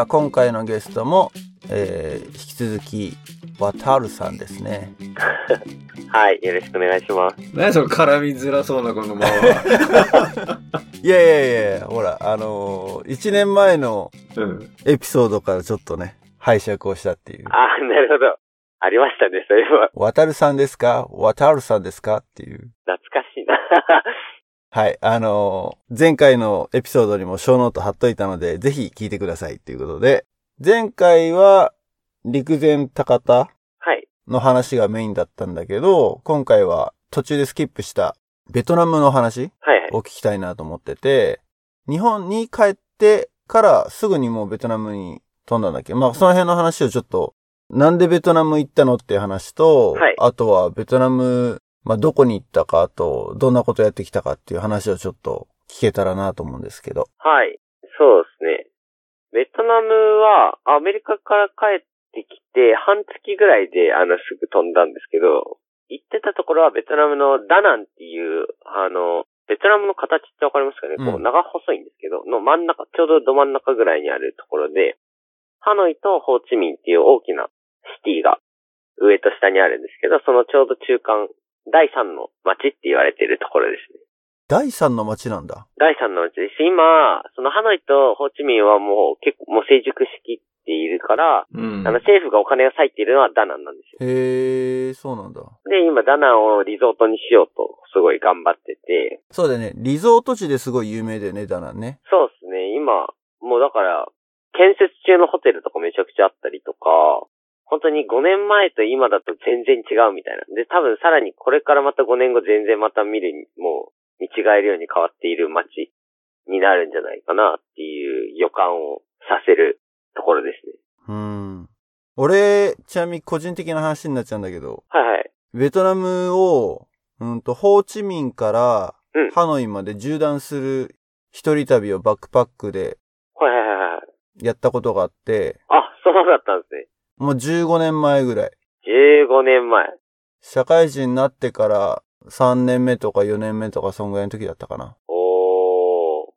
は今回のゲストも、えー、引き続き、ワタルさんですね。はい、よろしくお願いします。何その絡みづらそうなこのまま。いやいやいやほら、あのー、1年前のうん。エピソードからちょっとね、拝借をしたっていう。あー、なるほど。ありましたね、そういえば。ワタルさんですか？ワタルさんですか？っていう。懐かしいな。はい。あのー前回のエピソードにもショーノート貼っといたので、ぜひ聞いてくださいということで、前回は陸前高田はい。の話がメインだったんだけど、今回は途中でスキップしたベトナムの話。を聞きたいなと思ってて、日本に帰ってからすぐにもうベトナムに飛んだんだっけ？まあその辺の話をちょっと、なんでベトナム行ったのっていう話と、はいあとはベトナム、まあどこに行ったか、あとどんなことやってきたかっていう話をちょっと聞けたらなと思うんですけど。はい。そうですね。ベトナムはアメリカから帰ってきて半月ぐらいであのすぐ飛んだんですけど、行ってたところはベトナムのダナンっていう、あの、ベトナムの形ってわかりますかね、こううん長細いんですけど、の真ん中、ちょうどど真ん中ぐらいにあるところで、ハノイとホーチミンっていう大きなシティが上と下にあるんですけど、そのちょうど中間、第三の街って言われているところですね。第三の街なんだ。第三のうちです。今、そのハノイとホーチミンはもう結構もう成熟しきっているから、うん。あの政府がお金を割いているのはダナンなんですよ。へえ、そうなんだ。で、今ダナンをリゾートにしようとすごい頑張ってて、そうだよね。リゾート地ですごい有名だよね、ダナンね。そうですね、今、もうだから、建設中のホテルとかめちゃくちゃあったりとか、本当に5年前と今だと全然違うみたいな。で、多分さらにこれからまた5年後全然また見るに、もう見違えるように変わっている街になるんじゃないかなっていう予感をさせるところですね。うん。俺、ちなみに個人的な話になっちゃうんだけど、はいはい。ベトナムを、うんと、ホーチミンからうんハノイまで縦断する一人旅をバックパックではいはいはいはい。やったことがあって、あ、そうだったんですね。もう15年前ぐらい。15年前。社会人になってから3年目とか4年目とかそんぐらいの時だったかな。お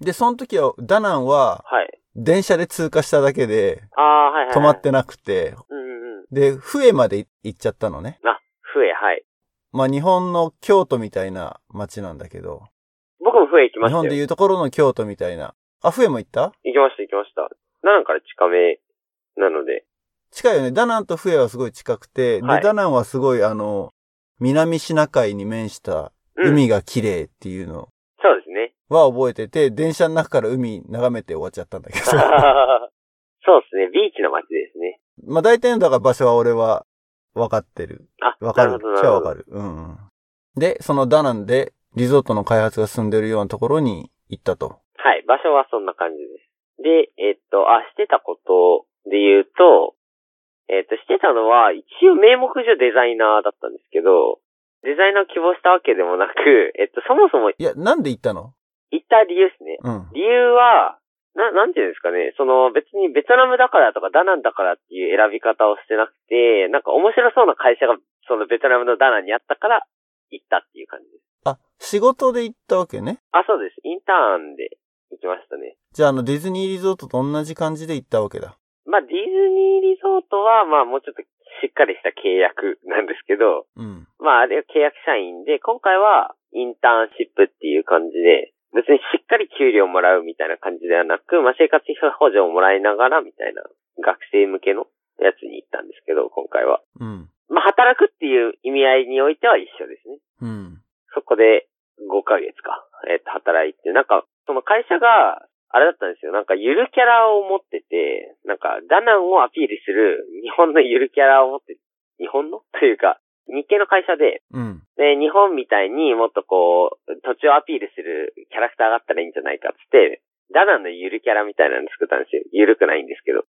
ー。で、その時は、ダナンははい。電車で通過しただけであー、はいはい、はい。止まってなくて、うんうんうん。で、フエまで行っちゃったのね。あ、笛、はい。まあ日本の京都みたいな街なんだけど、僕も笛行きましたよ。日本でいうところの京都みたいな。あ、フエも行った？行きました行きました。ナンから近めなので。近いよね。ダナンとフエはすごい近くて、はいで、ダナンはすごいあの、南シナ海に面したうん。海が綺麗っていうのそうですね。は覚えてて、電車の中から海眺めて終わっちゃったんだけど。そうですね。ビーチの街ですね。まあ大体のだから場所は俺は分かってる。あ、分かる。じゃあ分かる。うんうん。で、そのダナンでリゾートの開発が進んでるようなところに行ったと。はい。場所はそんな感じです。で、えっと、あ、してたことで言うと、えっと、してたのは、一応名目上デザイナーだったんですけど、デザイナーを希望したわけでもなく、えっと、そもそもいや、なんで行ったの？行った理由ですね。うん。理由は、な、なんていうんですかね、その別にベトナムだからとかダナンだからっていう選び方をしてなくて、なんか面白そうな会社がそのベトナムのダナンにあったから行ったっていう感じです。あ、仕事で行ったわけね？あ、そうです。インターンで行きましたね。じゃああのディズニーリゾートと同じ感じで行ったわけだ。まあディズニーリゾートはまあもうちょっとしっかりした契約なんですけど、うん。まああれは契約社員で、今回はインターンシップっていう感じで、別にしっかり給料もらうみたいな感じではなく、まあ生活費補助をもらいながらみたいな学生向けのやつに行ったんですけど、今回は。うん。まあ働くっていう意味合いにおいては一緒ですね。うん。そこで5ヶ月か、えっ、と、働いて、なんか、その会社が、あれだったんですよ。なんか、ゆるキャラを持ってて、なんか、ダナンをアピールする日本のゆるキャラを持って、日本の？というか、日系の会社で、うん。で、日本みたいにもっとこう、土地をアピールするキャラクターがあったらいいんじゃないかっつって、ダナンのゆるキャラみたいなの作ったんですよ。ゆるくないんですけど。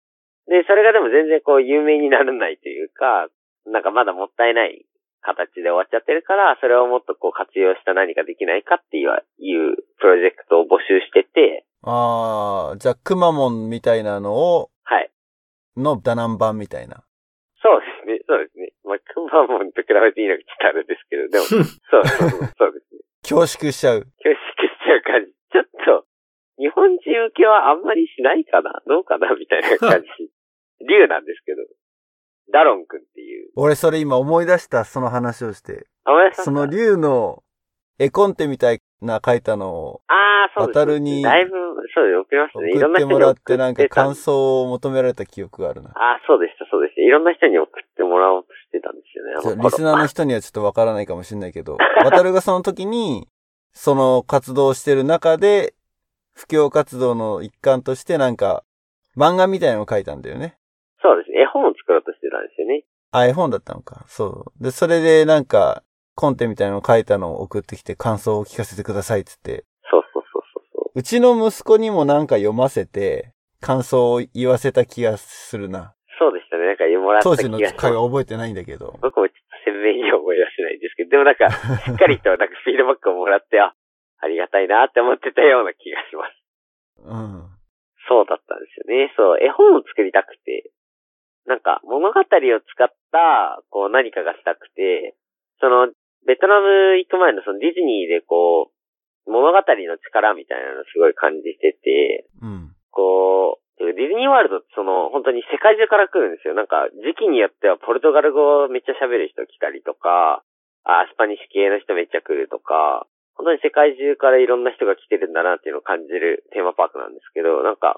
で、それがでも全然こう、有名にならないというか、なんかまだもったいない形で終わっちゃってるから、それをもっとこう活用した何かできないかっていういうプロジェクトを募集してて、ああ、じゃあ、くまモンみたいなのを、はい。のダナン版みたいな。そうですね、そうですね。まあ、クマモンと比べていいのかちょっとあれですけど、でも、そうそうそう、そうですね。恐縮しちゃう。恐縮しちゃう感じ。ちょっと、日本人受けはあんまりしないかなどうかなみたいな感じ。竜なんですけど。ダロン君っていう。俺それ今思い出した、その話をして。あ、おやさんその竜の絵コンテみたいな書いたのをああ、そうです。渡るにだいぶ、そうです、送りましたね。いろん送ってな人に送もらってなんかた感想を求められた記憶があるな。ああ、そうでした、そうでした。いろんな人に送ってもらおうとしてたんですよね。あの頃ちょリスナーの人にはちょっとわからないかもしれないけど、渡るがその時に、その活動をしてる中で、布教活動の一環としてなんか、漫画みたいなのを書いたんだよね。そうですね。絵本を作ろうとしてたんですよね。あ、絵本だったのか。そう。で、それでなんか、コンテみたいなのを書いたのを送ってきて感想を聞かせてくださいって言って、そうそうそうそうそう。うちの息子にもなんか読ませて、感想を言わせた気がするな。そうでしたね。なんかもらった当気がします時の会話覚えてないんだけど。僕もちょっと鮮明には思い出せないんですけど、でもなんか、しっかりとなんかフィードバックをもらって、あ、ありがたいなって思ってたような気がします。うん。そうだったんですよね。そう、絵本を作りたくて、なんか物語を使った、こう何かがしたくて、その、ベトナム行く前のそのディズニーでこう、物語の力みたいなのすごい感じてて、うん。こう、ディズニーワールドってその、本当に世界中から来るんですよ。なんか、時期によってはポルトガル語をめっちゃ喋る人来たりとか、あ、スパニッシュ系の人めっちゃ来るとか、本当に世界中からいろんな人が来てるんだなっていうのを感じるテーマパークなんですけど、なんか、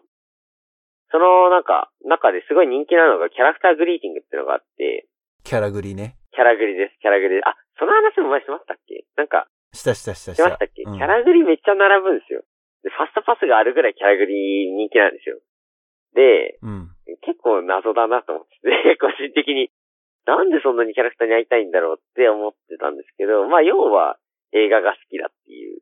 そのなんか、中ですごい人気なのがキャラクターグリーティングっていうのがあって、キャラグリね。キャラグリです、キャラグリ。あ、その話も前しましたっけ？なんか、したしたしたし。したましたっけ、うんキャラグリめっちゃ並ぶんですよ。で、ファストパスがあるぐらいキャラグリ人気なんですよ。で、うん。結構謎だなと思ってて、個人的に。なんでそんなにキャラクターに会いたいんだろうって思ってたんですけど、まあ要は映画が好きだっていう。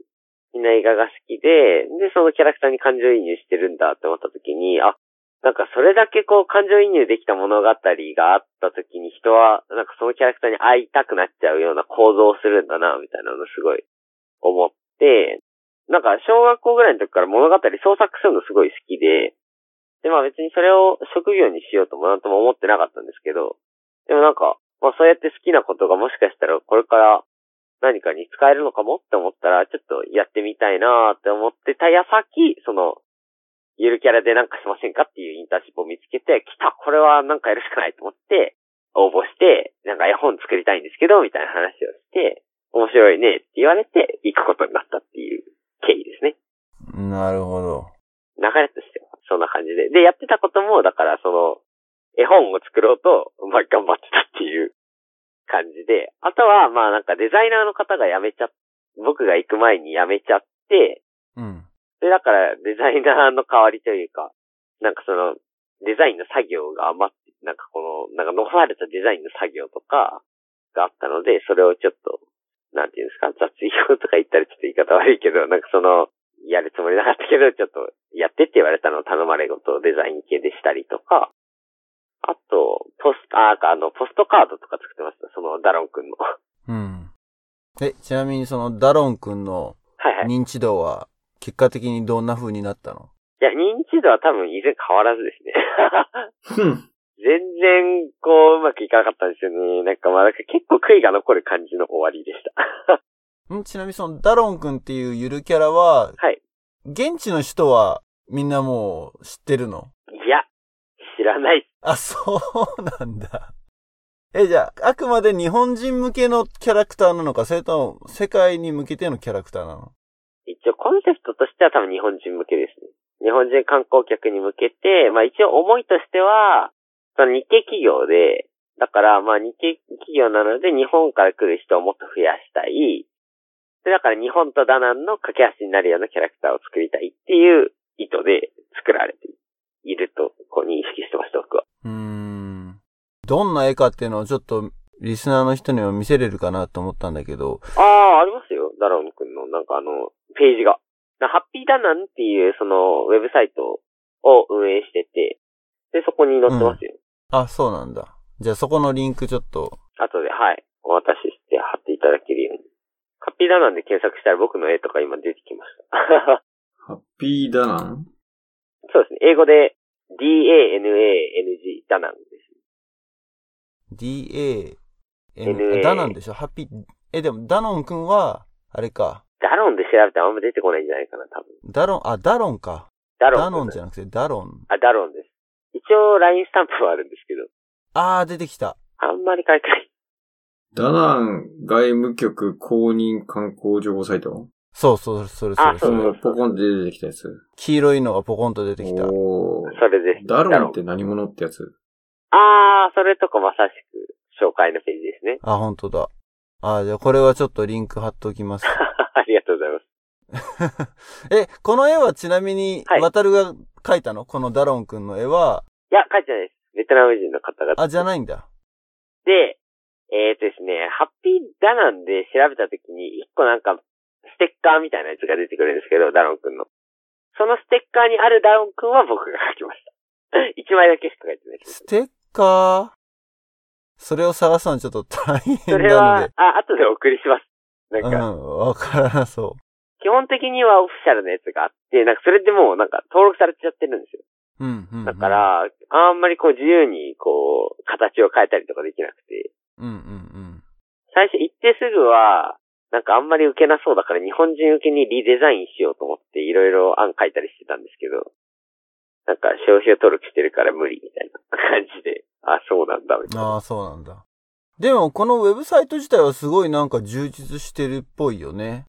みんな映画が好きで、で、そのキャラクターに感情移入してるんだって思った時に、あ、なんかそれだけこう感情移入できた物語があった時に人は、なんかそのキャラクターに会いたくなっちゃうような構造をするんだな、みたいなのすごい思って、なんか小学校ぐらいの時から物語創作するのすごい好きで、で、まあ別にそれを職業にしようともなんとも思ってなかったんですけど、でもなんか、まあそうやって好きなことがもしかしたらこれから何かに使えるのかもって思ったら、ちょっとやってみたいなって思ってた矢先、その、ゆるキャラでなんかしませんかっていうインターンシップを見つけて、来たこれはなんかやるしかないと思って、応募して、なんか絵本作りたいんですけど、みたいな話をして、面白いねって言われて、行くことになったっていう経緯ですね。なるほど。流れとしては、そんな感じで。で、やってたことも、だからその、絵本を作ろうと、まあ、頑張ってたっていう感じで。あとは、まあなんかデザイナーの方が辞めちゃっ、僕が行く前に辞めちゃって、うん。で、だからデザイナーの代わりというか、なんかその、デザインの作業が余って、なんかこの、なんか残されたデザインの作業とかがあったので、それをちょっと、なんていうんですか、雑用とか言ったらちょっと言い方悪いけど、なんかその、やるつもりなかったけど、ちょっと、やってって言われたのを頼まれごとデザイン系でしたりとか、あと、ポスト、あ、あの、ポストカードとか作ってました、その、ダロン君の。はうん。え、ちなみにそのダロン君のいはい。い認知度は結果的にどんな風になったの？や、認知度は多分以前変わらずですね。全然、こう、うまくいかなかったんですよね。なんかまあ、結構悔いが残る感じの終わりでした。んちなみにそのダロン君っていうゆるキャラは、はい。現地の人はみんなもう知ってるの？いや、知らない。あ、そうなんだ。え、じゃあ、あくまで日本人向けのキャラクターなのか、それとも世界に向けてのキャラクターなの？一応コンセプトとしては多分日本人向けですね。日本人観光客に向けて、まあ一応思いとしては、その日系企業で、だからまあ日系企業なので日本から来る人をもっと増やしたい。で、だから日本とダナンの架け橋になるようなキャラクターを作りたいっていう意図で作られていると、こう認識してました、僕は。うーん。どんな絵かっていうのをちょっとリスナーの人には見せれるかなと思ったんだけど、ああ、ありますよ。ダロン君の、なんかあの、ページが。なハッピーダナンっていう、その、ウェブサイトを運営してて、で、そこに載ってますよ。あ、そうなんだ。じゃあそこのリンクちょっと、後で、はい。お渡しして貼っていただけるように。ハッピーダナンで検索したら僕の絵とか今出てきました。ハッピーダナン？そうですね。英語で D-A-N-A-N-G ダナンです。DA、NA ダナンでしょ？ハッピー、え、でもダノン君は、あれか、ダロンで調べてあんま出てこないんじゃないかな、多分。ダロン、あ、ダロンか。ダロン。ダノンじゃなくてダロン。あ、ダロンです。一応 LINE スタンプはあるんですけど、あー、出てきた。あんまり書いてない。ダナン外務局公認観光情報サイト？そうそう、それそれそれ。あそうそうポコンって出てきたやつ？黄色いのがポコンと出てきた。おーそれです。ダロンって何者ってやつ？あー、それとかまさしく紹介のページですね。あ、本当だ。あ、じゃあこれはちょっとリンク貼っておきます。ありがとうございます。え、この絵はちなみにはい、渡るが描いたの？このダロンくんの絵は、いや、書いてないです。ベトナム人の方々。あ、じゃないんだ。で、えーとですね、ハッピーダナンで調べたときに、一個なんか、ステッカーみたいなやつが出てくるんですけど、ダロン君の。そのステッカーにあるダロン君は僕が書きました。一枚だけしか書いてないです。ステッカー？それを探すのはちょっと大そ変れはなので。、あ、後でお送りします。なんうか、ん、わからなそ基本的にはオフィシャルなやつがあって、なんかそれでもうなんか登録されちゃってるんですよ。う。うん、うん。だか、ら、あんまりこう自由にこう、形を変えたりとかできなくて、うん、うん、うん。最初行ってすぐは、なんかあんまり受けなそうだから日本人受けにリデザインしようと思っていろいろ案書いたりしてたんですけど、なんか商標登録してるから無理みたいな感じで、あ、そうなんだ、みたいな。ああ、そうなんだ。でも、このウェブサイト自体はすごいなんか充実してるっぽいよね。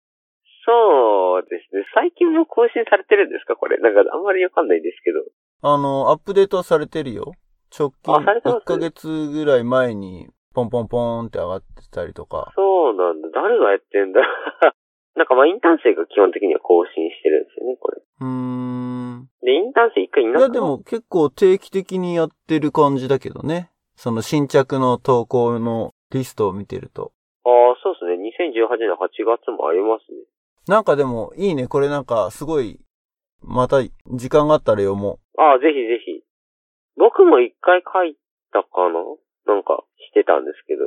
そうですね。最近も更新されてるんですか？これ。なんかあんまりわかんないですけど。あの、アップデートはされてるよ。直近あされてます？1ヶ月ぐらい前に、ポンポンポンって上がってたりとか。そうなんだ。誰がやってんだ？なんかまあインターン生が基本的には更新してるんですよね、これ。うーん。で、インターン生一回いいなかや、でも結構定期的にやってる感じだけどね。その新着の投稿のリストを見てると。ああ、そうですね。2018年8月もありますね。なんかでもいいね。これなんかすごい、また時間があったら読もああ、ぜひぜひ。僕も一回書いたかな？なんかしてたんですけど、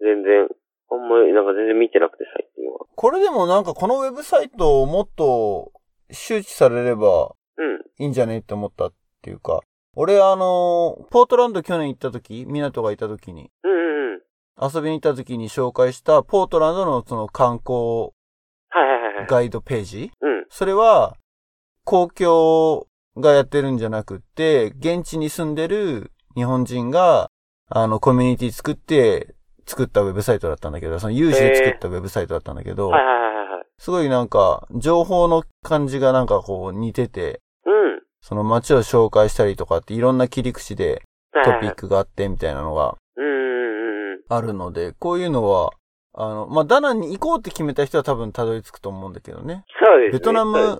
全然、あんまり、なんか全然見てなくて最近は。う。これでもなんかこのウェブサイトをもっと周知されればうん。いいんじゃねって思ったっていうか。俺あの、ポートランド去年行った時、港がいた時に、うんうんうん。遊びに行った時に紹介したポートランドのその観光はいはいはいはい。ガイドページ？うん。それは、公共がやってるんじゃなくって、現地に住んでる日本人が、あの、コミュニティ作って、作ったウェブサイトだったんだけど、その有志で作ったウェブサイトだったんだけど、はいはいはいはい。すごいなんか、情報の感じがなんかこう似てて、うん。その街を紹介したりとかっていろんな切り口でトピッ。クがあってみたいなのが。あるので、こういうのは、あの、まあ、ダナンに行こうって決めた人は多分たどり着くと思うんだけどね。そうですね。ベトナム。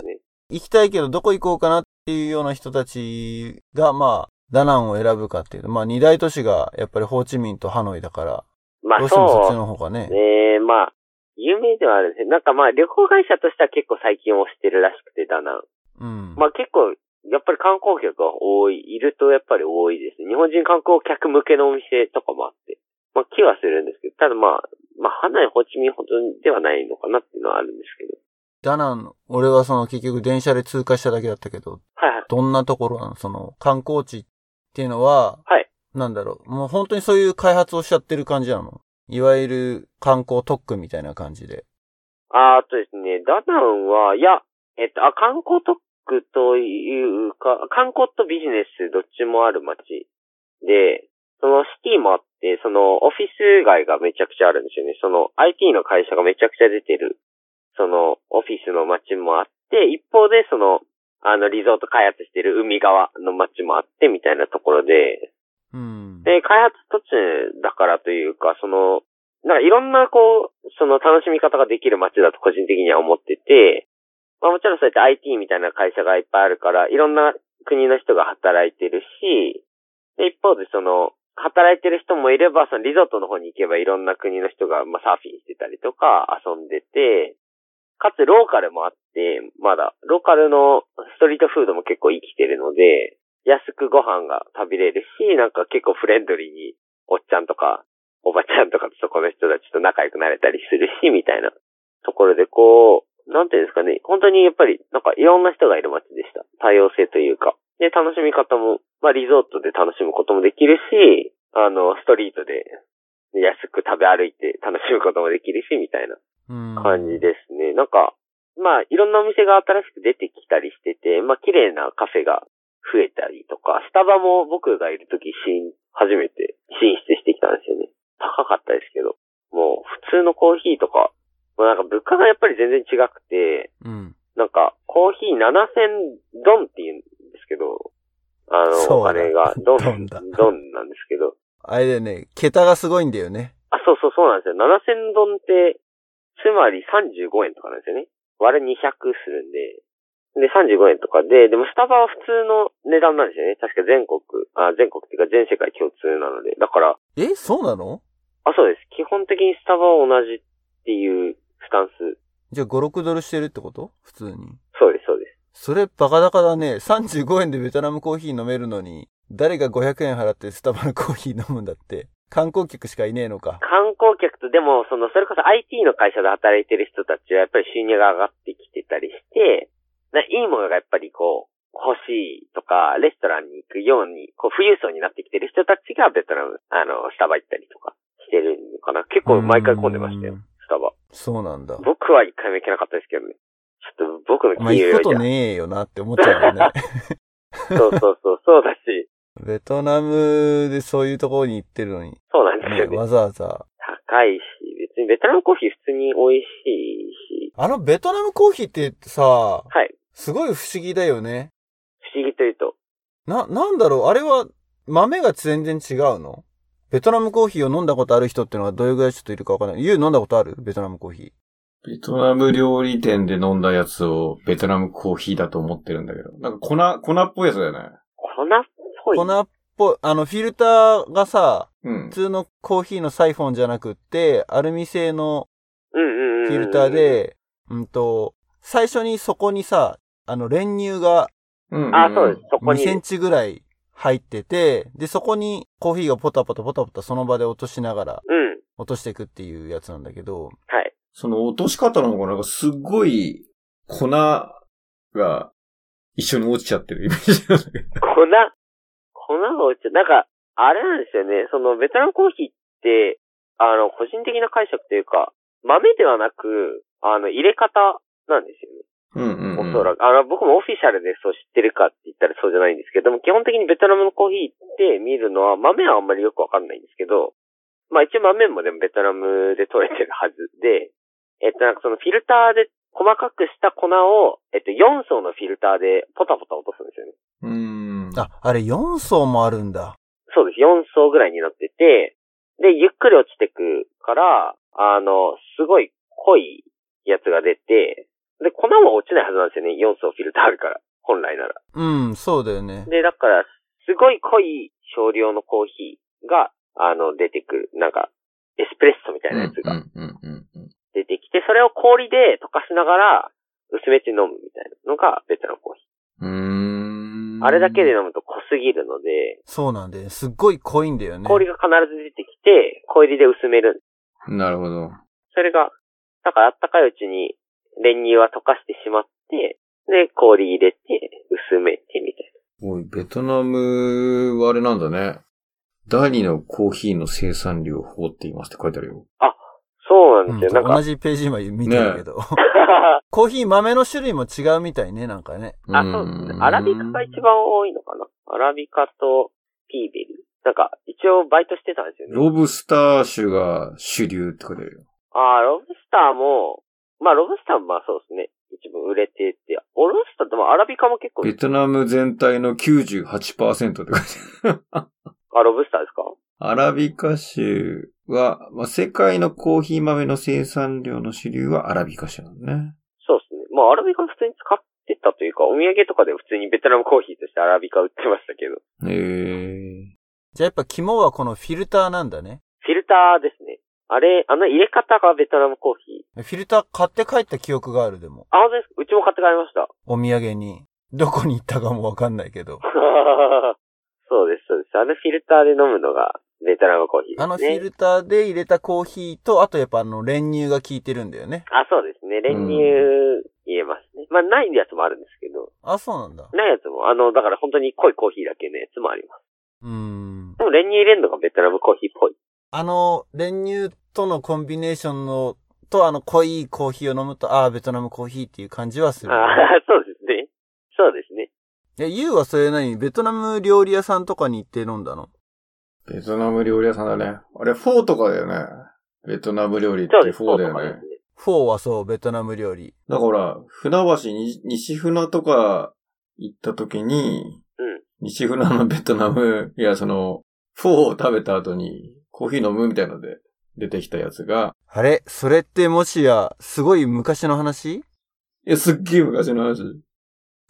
行きたいけどどこ行こうかなっていうような人たちが、まあ、ダナンを選ぶかっていうと、まあ二大都市がやっぱりホーチミンとハノイだから、まあどうしてもそっちその方がねう。。ねまあ、有名ではあるんですね。なんかまあ旅行会社としては結構最近推してるらしくて、ダナン。うん。まあ結構、やっぱり観光客が多い、いるとやっぱり多いですね。日本人観光客向けのお店とかもあって。まあ気はするんですけど、ただまあ、まあハノイ、ホーチミンほどではないのかなっていうのはあるんですけど。ダナン、俺はその結局電車で通過しただけだったけど、はいはい。どんなところなのその観光地っていうのは、はい。なんだろう、もう本当にそういう開発をしちゃってる感じなの？いわゆる観光特区みたいな感じで。あーあとですね、ダナンは、いや、えっと、あ、観光特区というか、観光とビジネスどっちもある街で、そのシティもあって、そのオフィス街がめちゃくちゃあるんですよね。その IT の会社がめちゃくちゃ出てる、そのオフィスの街もあって、一方でその、あのリゾート開発してる海側の街もあってみたいなところで、うん。で、開発途中だからというか、その、なんかいろんなこう、その楽しみ方ができる街だと個人的には思ってて、まあもちろんそうやって IT みたいな会社がいっぱいあるから、いろんな国の人が働いてるし、で、一方でその、働いてる人もいれば、そのリゾートの方に行けばいろんな国の人が、まあ、サーフィンしてたりとか遊んでて、かつローカルもあって、まだ、ローカルのストリートフードも結構生きてるので、安くご飯が食べれるし、なんか結構フレンドリーに、おっちゃんとか、おばちゃんとかとそこの人たちと仲良くなれたりするし、みたいなところで、こう、なんていうんですかね、本当にやっぱり、なんかいろんな人がいる街でした。多様性というか。で、楽しみ方も、まあリゾートで楽しむこともできるし、あの、ストリートで安く食べ歩いて楽しむこともできるし、みたいなうん。感じですね。なんか、まあ、いろんなお店が新しく出てきたりしてて、まあ、綺麗なカフェが増えたりとか、スタバも僕がいるとき、新、初めて進出してきたんですよね。高かったですけど。もう、普通のコーヒーとか、もうなんか物価がやっぱり全然違くて、うん。なんか、コーヒー7000ドンって言うんですけど、あの、お金が、ドン、ドンなんですけど、あれだよね、桁がすごいんだよね。あ、そうそうそうなんですよ。7000ドンって、つまり35円とかなんですよね。割る200するんで。で、35円とかで、でもスタバは普通の値段なんですよね。確か全国、あ、全国っていうか全世界共通なので。だから、え？そうなの？あ、そうです。基本的にスタバは同じっていうスタンス。じゃあ5、6ドルしてるってこと？普通に。そうです、そうです。それバカ高だね。35円でベトナムコーヒー飲めるのに、誰が500円払ってスタバのコーヒー飲むんだって。観光客しかいねえのか。観光客と、でも、その、それこそ IT の会社で働いてる人たちはやっぱり収入が上がってきてたりして、ないいものがやっぱりこう、欲しいとか、レストランに行くように、こう、富裕層になってきてる人たちがベトナム、あの、スタバ行ったりとかしてるのかな。結構毎回混んでましたよスタバ。そうなんだ。僕は一回も行けなかったですけどね。ちょっと僕のまあ、金融行くことねえよなって思っちゃうよね。そうそうそう、そうだし、ベトナムでそういうところに行ってるのに、そうなんですねよ、ね。わざわざ。高いし、別にベトナムコーヒー普通に美味しいし、あのベトナムコーヒーってさ、はい。すごい不思議だよね。不思議というと、な、なんだろう？あれは豆が全然違うの？ベトナムコーヒーを飲んだことある人ってのはどれぐらいちょっといるかわかんない。ユウ飲んだことある？ベトナムコーヒー。ベトナム料理店で飲んだやつをベトナムコーヒーだと思ってるんだけど。なんか粉、粉っぽいやつだよね。粉っぽい。粉っぽい、あの、フィルターがさ、うん普。通のコーヒーのサイフォンじゃなくって、アルミ製のうんうんうんうん。フィルター。で、うんと、最初にそこにさ、あの、練乳がうんあ、そうです。そこ2に。センチぐらい入ってて、で、そこにコーヒーがポタポタポタポタその場で落としながらうん。落としていくっていうやつなんだけど、はい。その落とし方の方がなんかすっごい粉が一緒に落ちちゃってるイメージなんだけど。粉、粉が落ちちゃう。なんか、あれなんですよね。その、ベトナムコーヒーって、あの、個人的な解釈というか、豆ではなく、あの、入れ方なんですよね。うんうん、うん。おそらく。あの、僕もオフィシャルでそう知ってるかって言ったらそうじゃないんですけども、基本的にベトナムのコーヒーって見るのは、豆はあんまりよくわかんないんですけど、まあ一応豆もでもベトナムで取れてるはずで、えっとなんかそのフィルターで細かくした粉を、えっと4層のフィルターでポタポタ落とすんですよね。うーん。あ、あれ4層もあるんだ。そうです。4層ぐらいになってて、で、ゆっくり落ちてくから、あの、すごい濃いやつが出て、で、粉は落ちないはずなんですよね。4層フィルターあるから。本来なら。うん、そうだよね。で、だから、すごい濃い少量のコーヒーが、あの、出てくる。なんか、エスプレッソみたいなやつが。出てきて、それを氷で溶かしながら、薄めて飲むみたいなのがベトナムコーヒうーん。ー。あれだけで飲むと濃すぎるので、そうなんで、すっごい濃いんだよね。氷が必ず出てきて、氷で薄める。なるほど。それが、だからあったかいうちに練乳は溶かしてしまって、で、氷入れて、薄めてみたいおい、ベトナムはあれなんだね。第二のコーヒーの生産量を誇っていますって書いてあるよ。な。そううんなんですよ。なんか、同じページ今見てるけど。コーヒー豆の種類も違うみたいね、なんかね。あ、そうですね。アラビカが一番多いのかなアラビカとピーベリー。なんか、一応バイトしてたんですよね。ロブスター種が主流って書いてあるよ。あーロブスターも、まあ、ロブスターもまあそうですね。一部売れてて、オロブスターでもアラビカも結構、ベトナム全体の98%って書いてある。あ、ロブスターですか？アラビカ種は、まあ、世界のコーヒー豆の生産量の主流はアラビカ種なのね。そうですね。まあ、アラビカ普通に使ってたというか、お土産とかで普通にベトナムコーヒーとしてアラビカ売ってましたけど。へえ。じゃあやっぱ肝はこのフィルターなんだね。フィルターですね。あれ、あの入れ方がベトナムコーヒー。フィルター買って帰った記憶があるでも。あ、本当ですか？うちも買って帰りました。お土産に。どこに行ったかもわかんないけど。そうです、そうです。あのフィルターで飲むのがベトナムコーヒーですね。あのフィルターで入れたコーヒーと、あとやっぱあの練乳が効いてるんだよね。あ、そうですね。練乳入れますね。まあ、ないやつもあるんですけど、あ、そうなんだ。ないやつも、あの、だから本当に濃いコーヒーだけのやつもあります。うーん。でも練乳入れるのがベトナムコーヒーっぽい。あの練乳とのコンビネーションのとあの濃いコーヒーを飲むと、ああ、ベトナムコーヒーっていう感じはする。ああ、そうですね。そうですね。え、ユウはそれ何？ベトナム料理屋さんとかに行って飲んだの？ベトナム料理屋さんだね。あれ、フォーとかだよね。ベトナム料理って。フォーだよ。ね。フォーはそう、ベトナム料理。だから、船橋に、西船とか行った時に、うん。西船のベトナム、いや、その、フォーを食べた後にコーヒー飲むみたいので出てきたやつが、あれ？それってもしや、すごい昔の話？いや、すっげえ昔の話。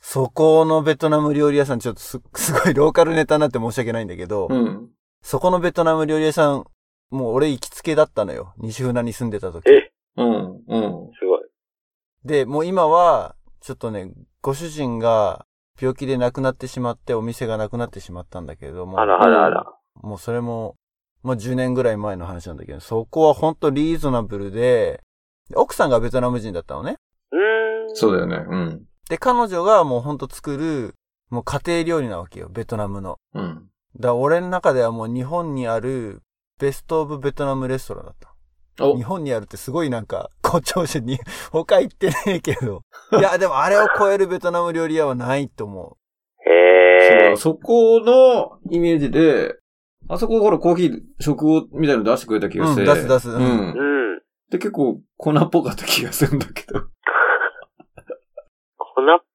そこのベトナム料理屋さん、ちょっとす、すごいローカルネタになって申し訳ないんだけど、うん。そこのベトナム料理屋さん、もう俺行きつけだったのよ。西船に住んでた時。え、うん、うん。すごい。で、もう今は、ちょっとね、ご主人が病気で亡くなってしまって、お店がなくなってしまったんだけれども、あらあらあら。もうそれも、もう10年ぐらい前の話なんだけど、そこはほんとリーズナブルで、奥さんがベトナム人だったのね。そうだよね。うん。で、彼女がもうほんと作る、もう家庭料理なわけよ、ベトナムの。うん。だから俺の中ではもう日本にあるベストオブベトナムレストランだった。お日本にあるってすごいなんか、誇張してに、他行ってねえけど。いや、でもあれを超えるベトナム料理屋はないと思へえ。そう、そこのイメージで、あそこほらコーヒー、食後みたいなの出してくれた気がして。うん出す出すう。うんうんん。で、結構粉っぽかった気がするんだけど。粉っ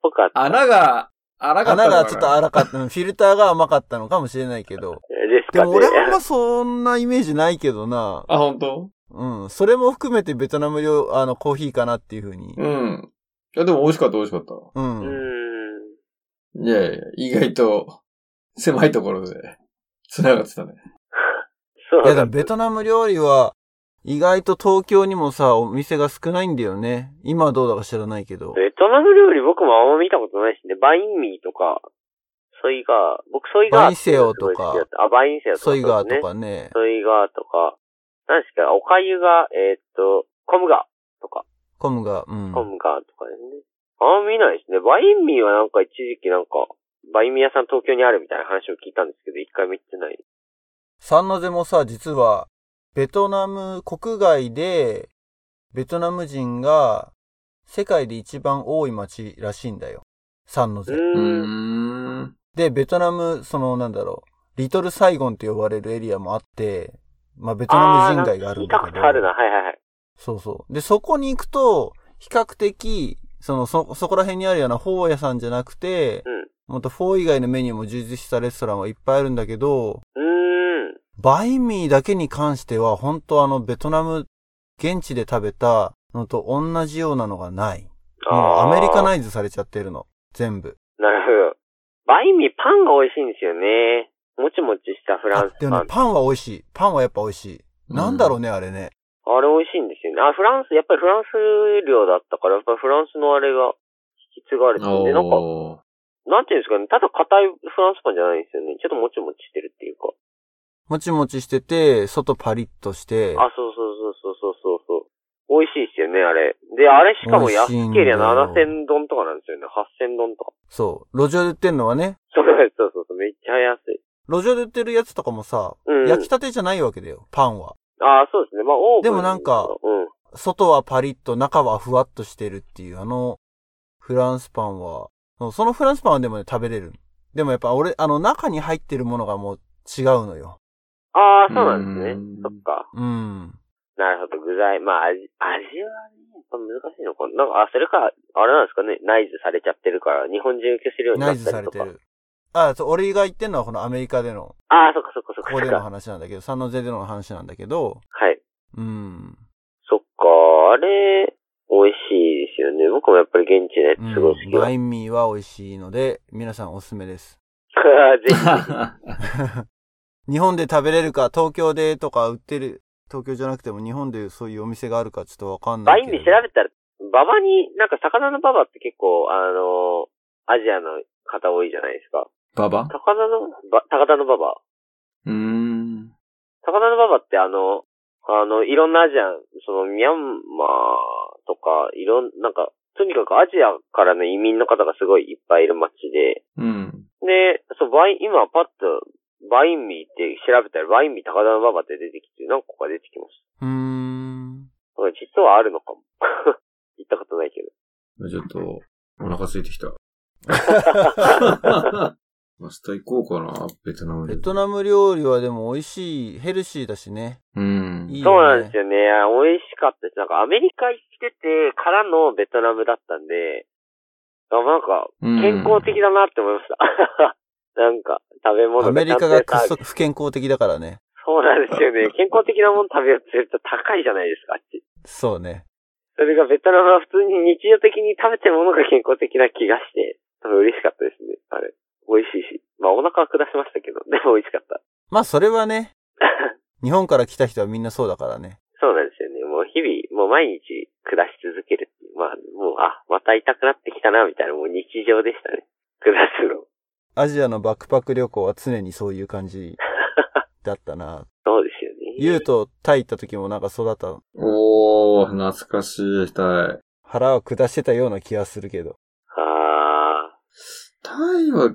ぽかった。穴が、荒う。かった穴がちょっと荒かった。うんフィルターが甘かったのかもしれないけど。でも俺はあんまそんなイメージないけどな。あ、本当？うん。それも含めてベトナム料、あの、コーヒーかなっていうふうに。うん。いや、でも美味しかった、美味しかった。う。うんーん。いやいや、意外と、狭いところで、繋がってたね。いや、でそうだもベトナム料理は、意外と東京にもさ、お店が少ないんだよね。今はどうだか知らないけど。ベトナム料理僕もあんま見たことないしね。バインミーとか、ソイガー。僕ソイガーバインセオとかあ、バインセオとか、ソイガーねと。かね。ソイガーとか。何ですかおかゆが、えーっと、コムガーとか、コムが、うん。コムガーとかですね。あんま見ないですね。バインミーはなんか一時期なんか、バインミー屋さん東京にあるみたいな話を聞いたんですけど、一回も行ってない。サンノゼもさ、実は、ベトナム国外で、ベトナム人が世界で一番多い町らしいんだよ。サンノゼ。で、ベトナム、その、なんだろう、リトルサイゴンって呼ばれるエリアもあって、まあ、ベトナム人街があるんだけどああ。るな。はいはいはい。そうそう。で、そこに行くと、比較的、その、そ、そこら辺にあるようなフォー屋さんじゃなくて、うん。もっとフォー以外のメニューも充実したレストランはいっぱいあるんだけど、うーん。バインミーだけに関しては、本当あの、ベトナム、現地で食べたのと同じようなのがない。もうアメリカナイイズされちゃってるの。全部。なるほど。バインミーパンが美味しいんですよね。もちもちしたフランスパン。あでもね、パンは美味しい。パンはやっぱ美味しい。なんだろうね、あれね。あれ美味しいんですよね。あ、フランス、やっぱりフランス領だったから、やっぱりフランスのあれが引き継がれてて、なんか、なんていうんですかね、ただ硬いフランスパンじゃないんですよね。ちょっともちもちしてるっていうか。もちもちしてて、外パリッとして、あ、そうそうそうそうそうそうそう。美味しいですよね、あれ。で、あれしかも安けりゃ美味しいんだよ7000ドンとかなんですよね。8000ドンとか。そう。路上で売ってんのはね、そうそうそうそう、めっちゃ安い。路上で売ってるやつとかもさ、うん。焼きたてじゃないわけだよ、パンは。あそうですね。まあ、オーブンでもなんかうん。外はパリッと、中はふわっとしてるっていう、あの、フランスパンは、そのフランスパンはでもね、食べれる。でもやっぱ俺、あの、中に入ってるものがもう違うのよ。ああ、そうなんですねうん。そっか。うん。なるほど、具材。まあ、味、味はね、やっぱ難しいのかな。なんか、あ、それか、あれなんですかね、内図されちゃってるから、日本人受けするようにな内ったりとか。図されてる。あ、そう俺が言ってんのはこのアメリカでの、ああ、そっかそっかそっか。ここでの話なんだけど、サンノゼでの話なんだけど、はい。うん。そっか、あれ、美味しいですよね。僕もやっぱり現地のやうんつすごい好きだ。バインミーは美味しいので、皆さんおすすめです。ぜひ。日本で食べれるか、東京でとか売ってる、東京じゃなくても日本でそういうお店があるかちょっとわかんないけど。バインミー調べたら、ババに、なんか魚のババって結構、あのアジアの方多いじゃないですか。ババ？高田の、ば、高田のババ。うーん。高田のババってあの、あの、いろんなアジアン、その、ミャンマーとか、いろん、なんか、とにかくアジアからの移民の方がすごいいっぱいいる街で、うん。で、そう、バイン、今パッと、バインミーって調べたら、バインミー高田のババって出てきて、何個か出てきましうーん。た。うん実はあるのかも。行ったことないけど。ちょっと、お腹空いてきた。明日行こうかな、ベトナムで。ベトナム料理はでも美味しい、ヘルシーだしね。うん。いいよね。そうなんですよね。美味しかったです。なんかアメリカ行っててからのベトナムだったんで、あなんかうん健康的だなって思いました。なんか食べ物アメリカがくっそ不健康的だからね。そうなんですよね。健康的なもの食べようとすると高いじゃないですか、あっち。そうね。それがベトナムは普通に日常的に食べてるものが健康的な気がして、多分嬉しかったですね。あれ。美味しいし。まあお腹は下しましたけど、でも美味しかった。まあそれはね、日本から来た人はみんなそうだからね。そうなんですよね。もう日々、もう毎日下し続ける。まあ、もう、あ、また痛くなってきたな、みたいな、もう日常でしたね。下すの。アジアのバックパック旅行は常にそういう感じ だったな。そうですよね。ユウとタイ行った時もなんかそうだった？おー、懐かしい、タイ。腹を下してたような気がするけど。あタイは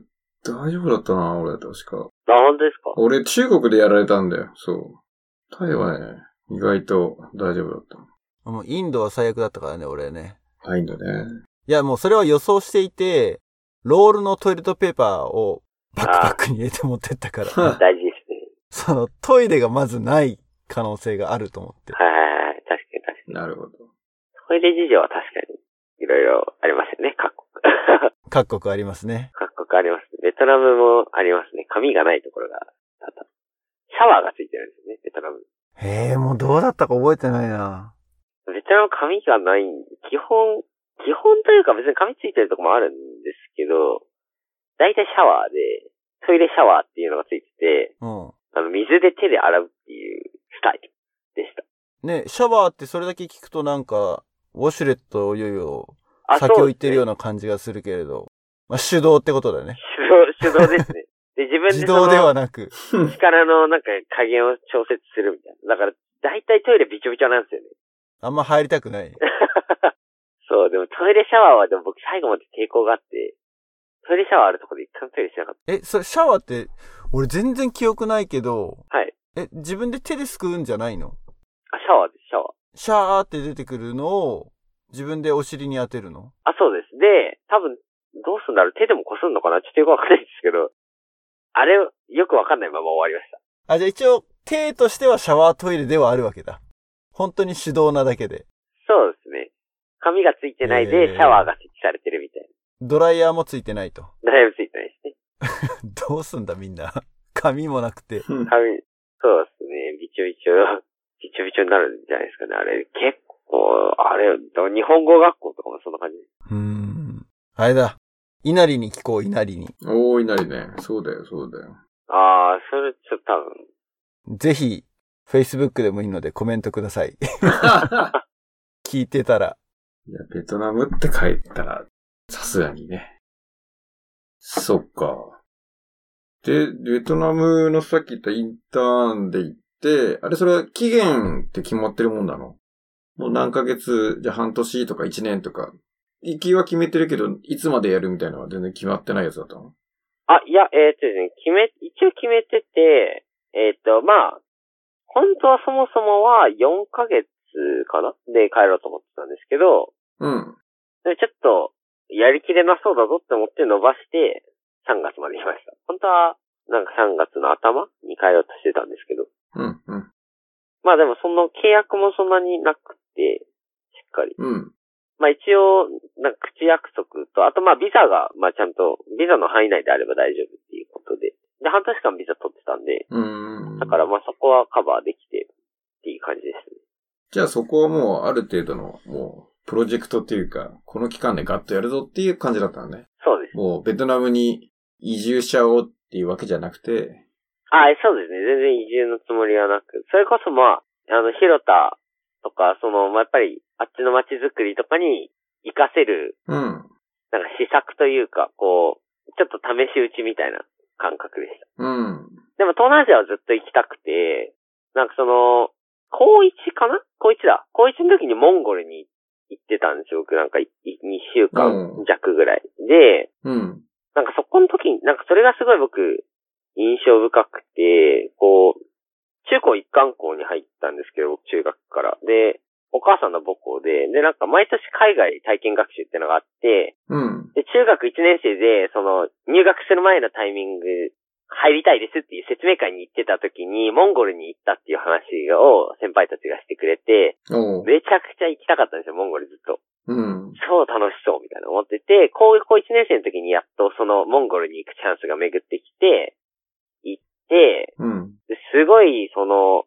大丈夫だったな、俺、確か。ー。あ、本当ですか？俺、中国でやられたんだよ、そう。タイはね、意外と大丈夫だった。もうインドは最悪だったからね、俺ね。タイんだね。いや、もうそれは予想していて、ロールのトイレットペーパーをバックパックに入れて持ってったから、大事ですね。そのトイレがまずない可能性があると思って。はいはいはい。確かに確かに。なるほど。トイレ事情は確かに、いろいろありますよね、各国。各国ありますね。各トナムもありますね。紙がないところが多々。シャワーがついてるんですよね、ベトナム。へえ、もうどうだったか覚えてないな。ベトナム紙がない、基本、基本というか別に紙ついてるとこもあるんですけど、大体シャワーで、トイレシャワーっていうのがついてて、うん。あの、水で手で洗うっていうスタイルでした。ね、シャワーってそれだけ聞くとなんか、ウォシュレットをいよいよあ先を行ってるような。な感じがするけれど、まあ、手動ってことだよね。手動、手動ですね。で、自分で自動ではなく。力のなんか加減を調節するみたいな。だから、大体トイレびちょびちょなんですよね。あんま入りたくない。そう、でもトイレシャワーはでも僕最後まで抵抗があって、トイレシャワーあるところで一回もトイレしなかっえ、それシャワーって、俺全然記憶ないけど、た。はい。え、自分で手ですくうんじゃないの？あ、シャワーです、シャワー。シャーって出てくるのを、自分でお尻に当てるの？あ、そうです。で、多分、どうすんだろう？手でもこすんのかな？ちょっとよくわかんないですけど、あれ、よくわかんないまま終わりました。あ、じゃあ一応、手としてはシャワートイレではあるわけだ。本当に手動なだけで。そうですね。紙がついてないへで、ーシャワーが設置されてるみたいドライヤーもついてないと。な。だいぶついてないですね。どうすんだみんな。髪もなくて。紙、そうですね。びちょびちょ、びちょびちょになるんじゃないですかね。あれ、結構、あれ、日本語学校とかもそんな感じ。うーん。あれだ。稲荷に聞こう、稲荷に。大いなりね。そうだよ、そうだよ。ああ、それちょっと多分、ぜひ、Facebook でもいいのでコメントください。聞いてたら。いや、ベトナムって帰ったら、さすがにね。そっか。で、ベトナムのさっき言ったインターンで行って、あれそれは期限って決まってるもんなの？もう何ヶ月、じゃあ半年とか1年とか。行きは決めてるけど、いつまでやるみたいなのは全然決まってないやつだったの？あ、いや、えーっとですね、決め、一応決めてて、えーっと、まあ、本当はそもそもは4ヶ月かな？で帰ろうと思ってたんですけど、うん。でちょっと、やりきれなそうだぞって思って伸ばして、3月まで来ました。本当は、なんか3月の頭に帰ろうとしてたんですけど。うん、うん、まあでもその契約もそんなになくて、しっかり。うん。まあ一応、なんか口約束と、あとまあビザが、まあちゃんと、ビザの範囲内であれば大丈夫っていうことで。で、半年間ビザ取ってたんで、うーん。だからまあそこはカバーできてっていう感じですね。じゃあそこはもうある程度の、もう、プロジェクトっていうか、この期間でガッとやるぞっていう感じだったのね。そうです。もうベトナムに移住しちゃおうっていうわけじゃなくて、あ、そうですね。全然移住のつもりはなく。それこそまあ、あの、広田とか、その、まあ、やっぱり、あっちの街づくりとかに活かせる、うん。なんか施策というか、こう、ちょっと試し打ちみたいな感覚でした。うん。でも東南アジアはずっと行きたくて、なんかその、高一かな？高一だ。高一の時にモンゴルに行ってたんですよ。僕なんか2週間弱ぐらい。で、うん。なんかそこの時に、なんかそれがすごい僕、印象深くて、こう、中高一貫校に入ったんですけど、僕中学から。で、お母さんの母校で、で、なんか毎年海外体験学習っていうのがあって、うん。で、中学1年生で、その、入学する前のタイミング、入りたいですっていう説明会に行ってた時に、モンゴルに行ったっていう話を先輩たちがしてくれて。めちゃくちゃ行きたかったんですよ、モンゴルずっと。うん。超楽しそうみたいな思ってて、高校1年生の時にやっとそのモンゴルに行くチャンスが巡ってきて、うん。ですごいその、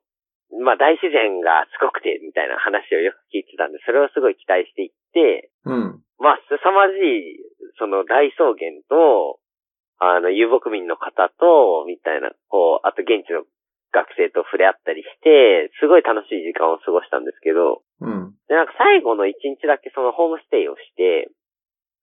まあ大自然がすごくてみたいな話をよく聞いてたんで、それをすごい期待していって、うん。まあ凄まじい、その大草原と、あの、遊牧民の方と、みたいな、こう、あと現地の学生と触れ合ったりして、すごい楽しい時間を過ごしたんですけど、うん。で、なんか最後の一日だけそのホームステイをして、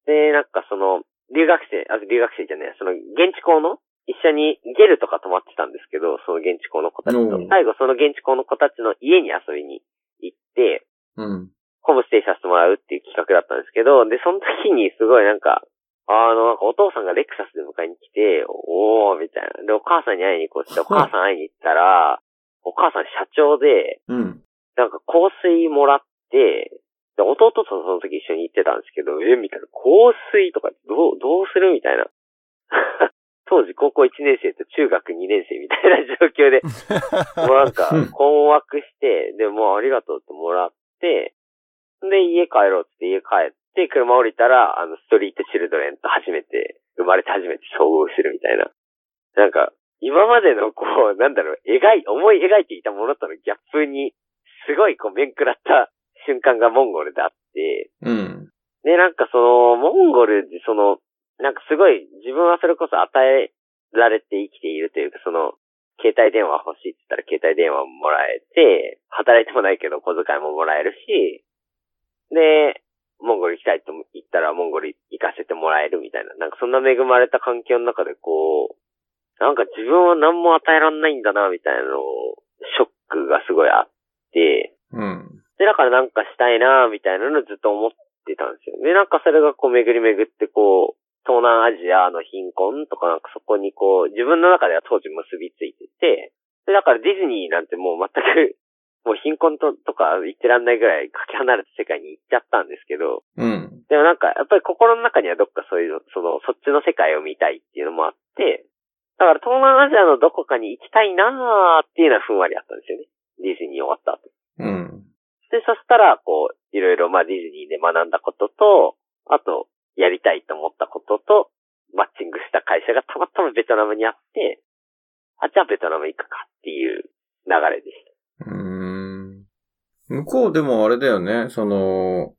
で、なんかその、留学生、あ、留学生じゃない、その現地校の一緒にゲルとか泊まってたんですけど、その現地校の子たちと最後その現地校の子たちの家に遊びに行って、うん。ホームステイさせてもらうっていう企画だったんですけど、で、その時にすごいなんか、あの、なんかお父さんがレクサスで迎えに来て、おー、みたいな。で、お母さんに会いに行こうって、お母さん会いに行ったら、お母さん社長で、うん。なんか香水もらって、で、弟とその時一緒に行ってたんですけど、え、みたいな、香水とかどう、どうするみたいな。当時高校1年生と中学2年生みたいな状況で、もうなんか困惑して、で、もうありがとうってもらって、で、家帰ろうって家帰って、車降りたら、あの、ストリートチルドレンと初めて、生まれて初めて遭遇するみたいな。なんか、今までのこう、なんだろう、描い、思い描いていたものとのギャップに、すごいこう、面食らった瞬間がモンゴルであって、うん。で、なんかその、モンゴルでその、なんかすごい、自分はそれこそ与えられて生きているというか、その、携帯電話欲しいって言ったら携帯電話ももらえて、働いてもないけど小遣いももらえるし、で、モンゴル行きたいと言ったらモンゴル行かせてもらえるみたいな、なんかそんな恵まれた環境の中でこう、なんか自分は何も与えらんないんだな、みたいなのを、ショックがすごいあって、うん。で、だからなんかしたいな、みたいなのをずっと思ってたんですよ。で、なんかそれがこう巡り巡ってこう、東南アジアの貧困とかなんかそこにこう、自分の中では当時結びついてて、で、だからディズニーなんてもう全く、もう貧困ととか言ってらんないぐらいかけ離れた世界に行っちゃったんですけど、うん。でもなんかやっぱり心の中にはどっかそういう、その、そっちの世界を見たいっていうのもあって、だから東南アジアのどこかに行きたいなーっていうのはふんわりあったんですよね。ディズニー終わった後。うん。で、そしたら、こう、いろいろ、まあ、ディズニーで学んだことと、あと、やりたいと思ったことと、マッチングした会社がたまたまベトナムにあって、あ、じゃあベトナム行くかっていう流れでしうーん。向こうでもあれだよね、その、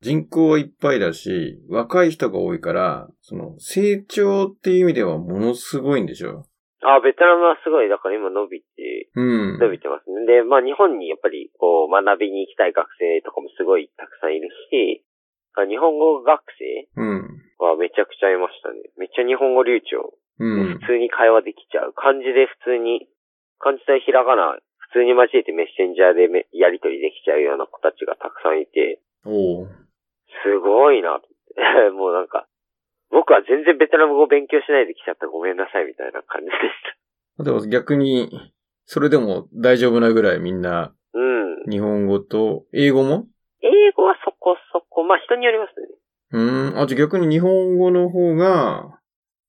人口はいっぱいだし、若い人が多いから、その、成長っていう意味ではものすごいんでしょた。あ、ベトナムはすごい、だから今伸びて、うん。伸びてますね。で、まあ日本にやっぱりこう学びに行きたい学生とかもすごいたくさんいるし、日本語学生うん。はめちゃくちゃいましたね。めっちゃ日本語流暢。うん。普通に会話できちゃう。漢字で普通に、漢字とひらがな、普通に交えてメッセンジャーでめやり取りできちゃうような子たちがたくさんいて、おう。すごいな。もうなんか、僕は全然ベトナム語勉強しないで来ちゃったごめんなさいみたいな感じでした。でも逆に、それでも大丈夫なぐらいみんな、うん。日本語と、英語も？英語はそこそこ、まあ人によりますね。うーん。あ、じゃあ逆に日本語の方が、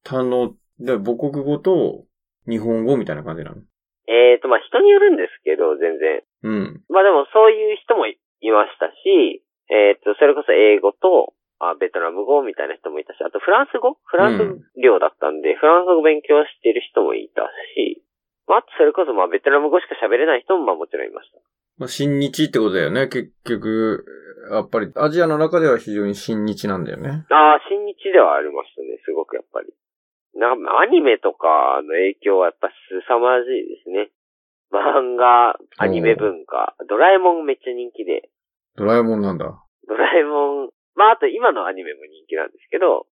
他の、で母国語と日本語みたいな感じなの？えーと、まあ人によるんですけど、全然。うん。まあでもそういう人もいましたし、えーと、それこそ英語と、あベトナム語みたいな人もいたし、あとフランス語？フランス領だったんで、フランス語勉強してる人もいたし、まあ、それこそまあベトナム語しか喋れない人もまあもちろんいました。まあ、新日ってことだよね。結局、やっぱりアジアの中では非常に新日なんだよね。ああ、新日ではありましたね、すごくやっぱり。なアニメとかの影響はやっぱ凄まじいですね。漫画、アニメ文化、ドラえもんめっちゃ人気で、ドラえもんなんだ。ドラえもん、まああと今のアニメも人気なんですけど、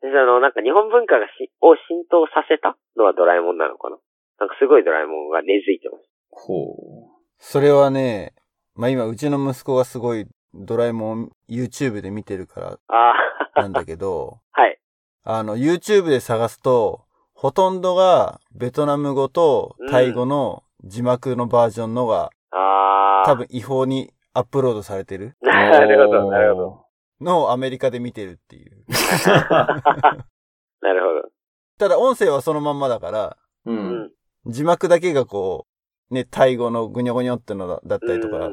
であの、なんか日本文化がしを浸透させたのはドラえもんなのかななんかすごいドラえもんが根付いてます。ほそれはね、まあ今、うちの息子がすごいドラえもん YouTube で見てるかああ、らなんだけど、はい。あの、YouTube で探すと、ほとんどがベトナム語とタイ語の字幕のバージョンのがああ、多分違法にアップロードされてるなるほど、なるほど。のをアメリカで見てるっていう。なるほど。ただ音声はそのまんまだから、う。うんん。字幕だけがこう、ね、タイ語のぐにょぐにょってのだだったりとか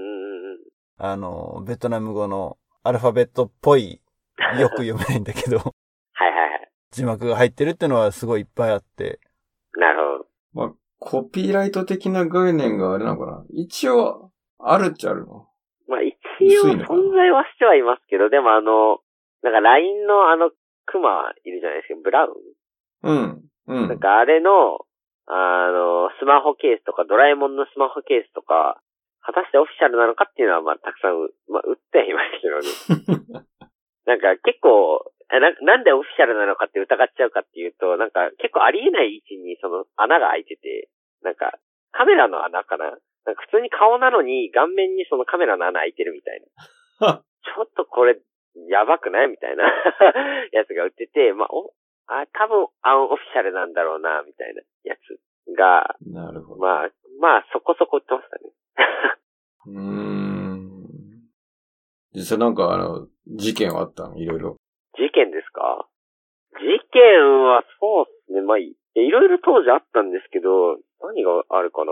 あの、ベトナム語のアルファベットっぽい、よく読めないんだけど、はいはいはい。字幕が入ってるってのはすごいいっぱいあって、なるほど。まあ、コピーライト的な概念があれなのかな？一応、あるっちゃあるの？まあ一応存在はしてはいますけど、でもあの、なんか LINE のあのクマいるじゃないですか、ブラウンうん。うなんん。かあれの、あの、スマホケースとか、ドラえもんのスマホケースとか、果たしてオフィシャルなのかっていうのは、まあ、たくさんう、まあ、売ってはいますけどね。なんか結構、えななんでオフィシャルなのかって疑っちゃうかっていうと、なんか結構ありえない位置にその穴が開いてて、なんかカメラの穴かななんか普通に顔なのに顔面にそのカメラの穴開いてるみたいな。ちょっとこれ、やばくないみたいな やつが売ってて、まあ、お、あ、多分、アンオフィシャルなんだろうな、みたいなやつが、なるほど。まあ、まあ、そこそこ売ってましたね。うーん。実際なんかあの、事件はあったの？いろいろ。事件ですか？事件はそうですね。まあ、いいろいろ当時あったんですけど、何があるかな？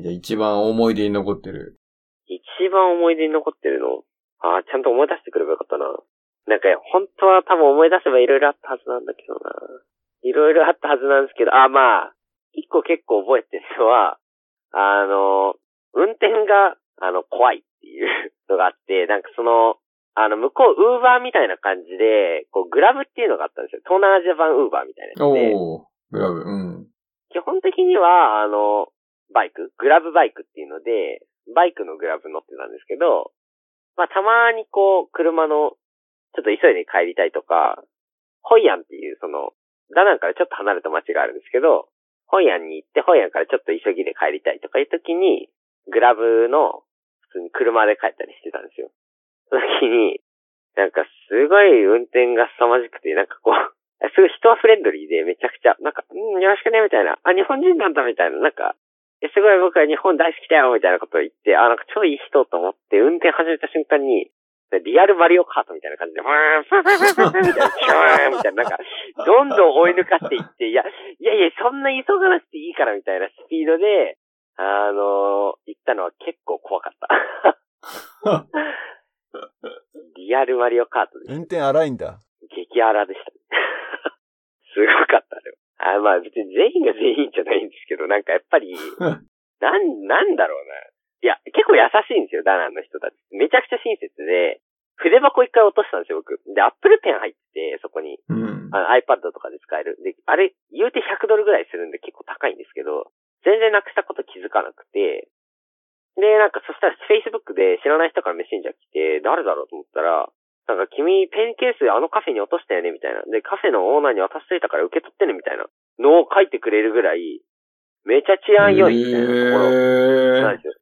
じゃあ一番思い出に残ってる。一番思い出に残ってるの？ああ、ちゃんと思い出してくればよかったな。なんか、本当は多分思い出せばいろいろあったはずなんだけどな。いろいろあったはずなんですけど、あ、まあ、一個結構覚えてるのは、あの、運転が、あの、怖いっていうのがあって、なんかその、あの、向こう、ウーバーみたいな感じで、こう、グラブっていうのがあったんですよ。東南アジア版ウーバーみたいなやつで。おー、グラブ、うん。基本的には、あの、バイク？グラブバイクっていうので、バイクのグラブ乗ってたんですけど、まあ、たまにこう、車の、ちょっと急いで帰りたいとか、ホイアンっていう、その、ダナンからちょっと離れた街があるんですけど、ホイアンに行って、ホイアンからちょっと急ぎで帰りたいとかいう時に、グラブの、普通に車で帰ったりしてたんですよ。その時に、なんかすごい運転が凄まじくて、なんかこう、すごい人はフレンドリーでめちゃくちゃ、なんか、うん、よろしくね、みたいな。あ、日本人なんだ、みたいな。なんか、えすごい僕は日本大好きだよ、みたいなことを言って、あ、なんか超いい人と思って、運転始めた瞬間に、リアルマリオカートみたいな感じで、ふーん、ふーん、ふーん、ふーん、みたいな、シューンみたいな、なんか、どんどん追い抜かしていって、いや、いやいや、そんな急がなくていいから、みたいなスピードで、あの行ったのは結構怖かった。リアルマリオカートで運転荒いんだ。激荒でしたね。すごかったね。あまあ別に全員が全員じゃないんですけど、なんかやっぱり、なん、なんだろうな。いや、結構優しいんですよ、ダナンの人たち。めちゃくちゃ親切で、筆箱一回落としたんですよ、僕。で、アップルペン入ってて、そこに。うん。あの iPad とかで使える。で、あれ、言うて100ドルぐらいするんで結構高いんですけど、全然なくしたこと気づかなくて、で、なんかそしたら Facebook で知らない人からメッセンジャー来て、誰だろうと思ったら、なんか君ペンケースあのカフェに落としたよねみたいな。で、カフェのオーナーに渡しといたから受け取ってねみたいなのを書いてくれるぐらい、めちゃ治安良いみたいなところなんへですよ。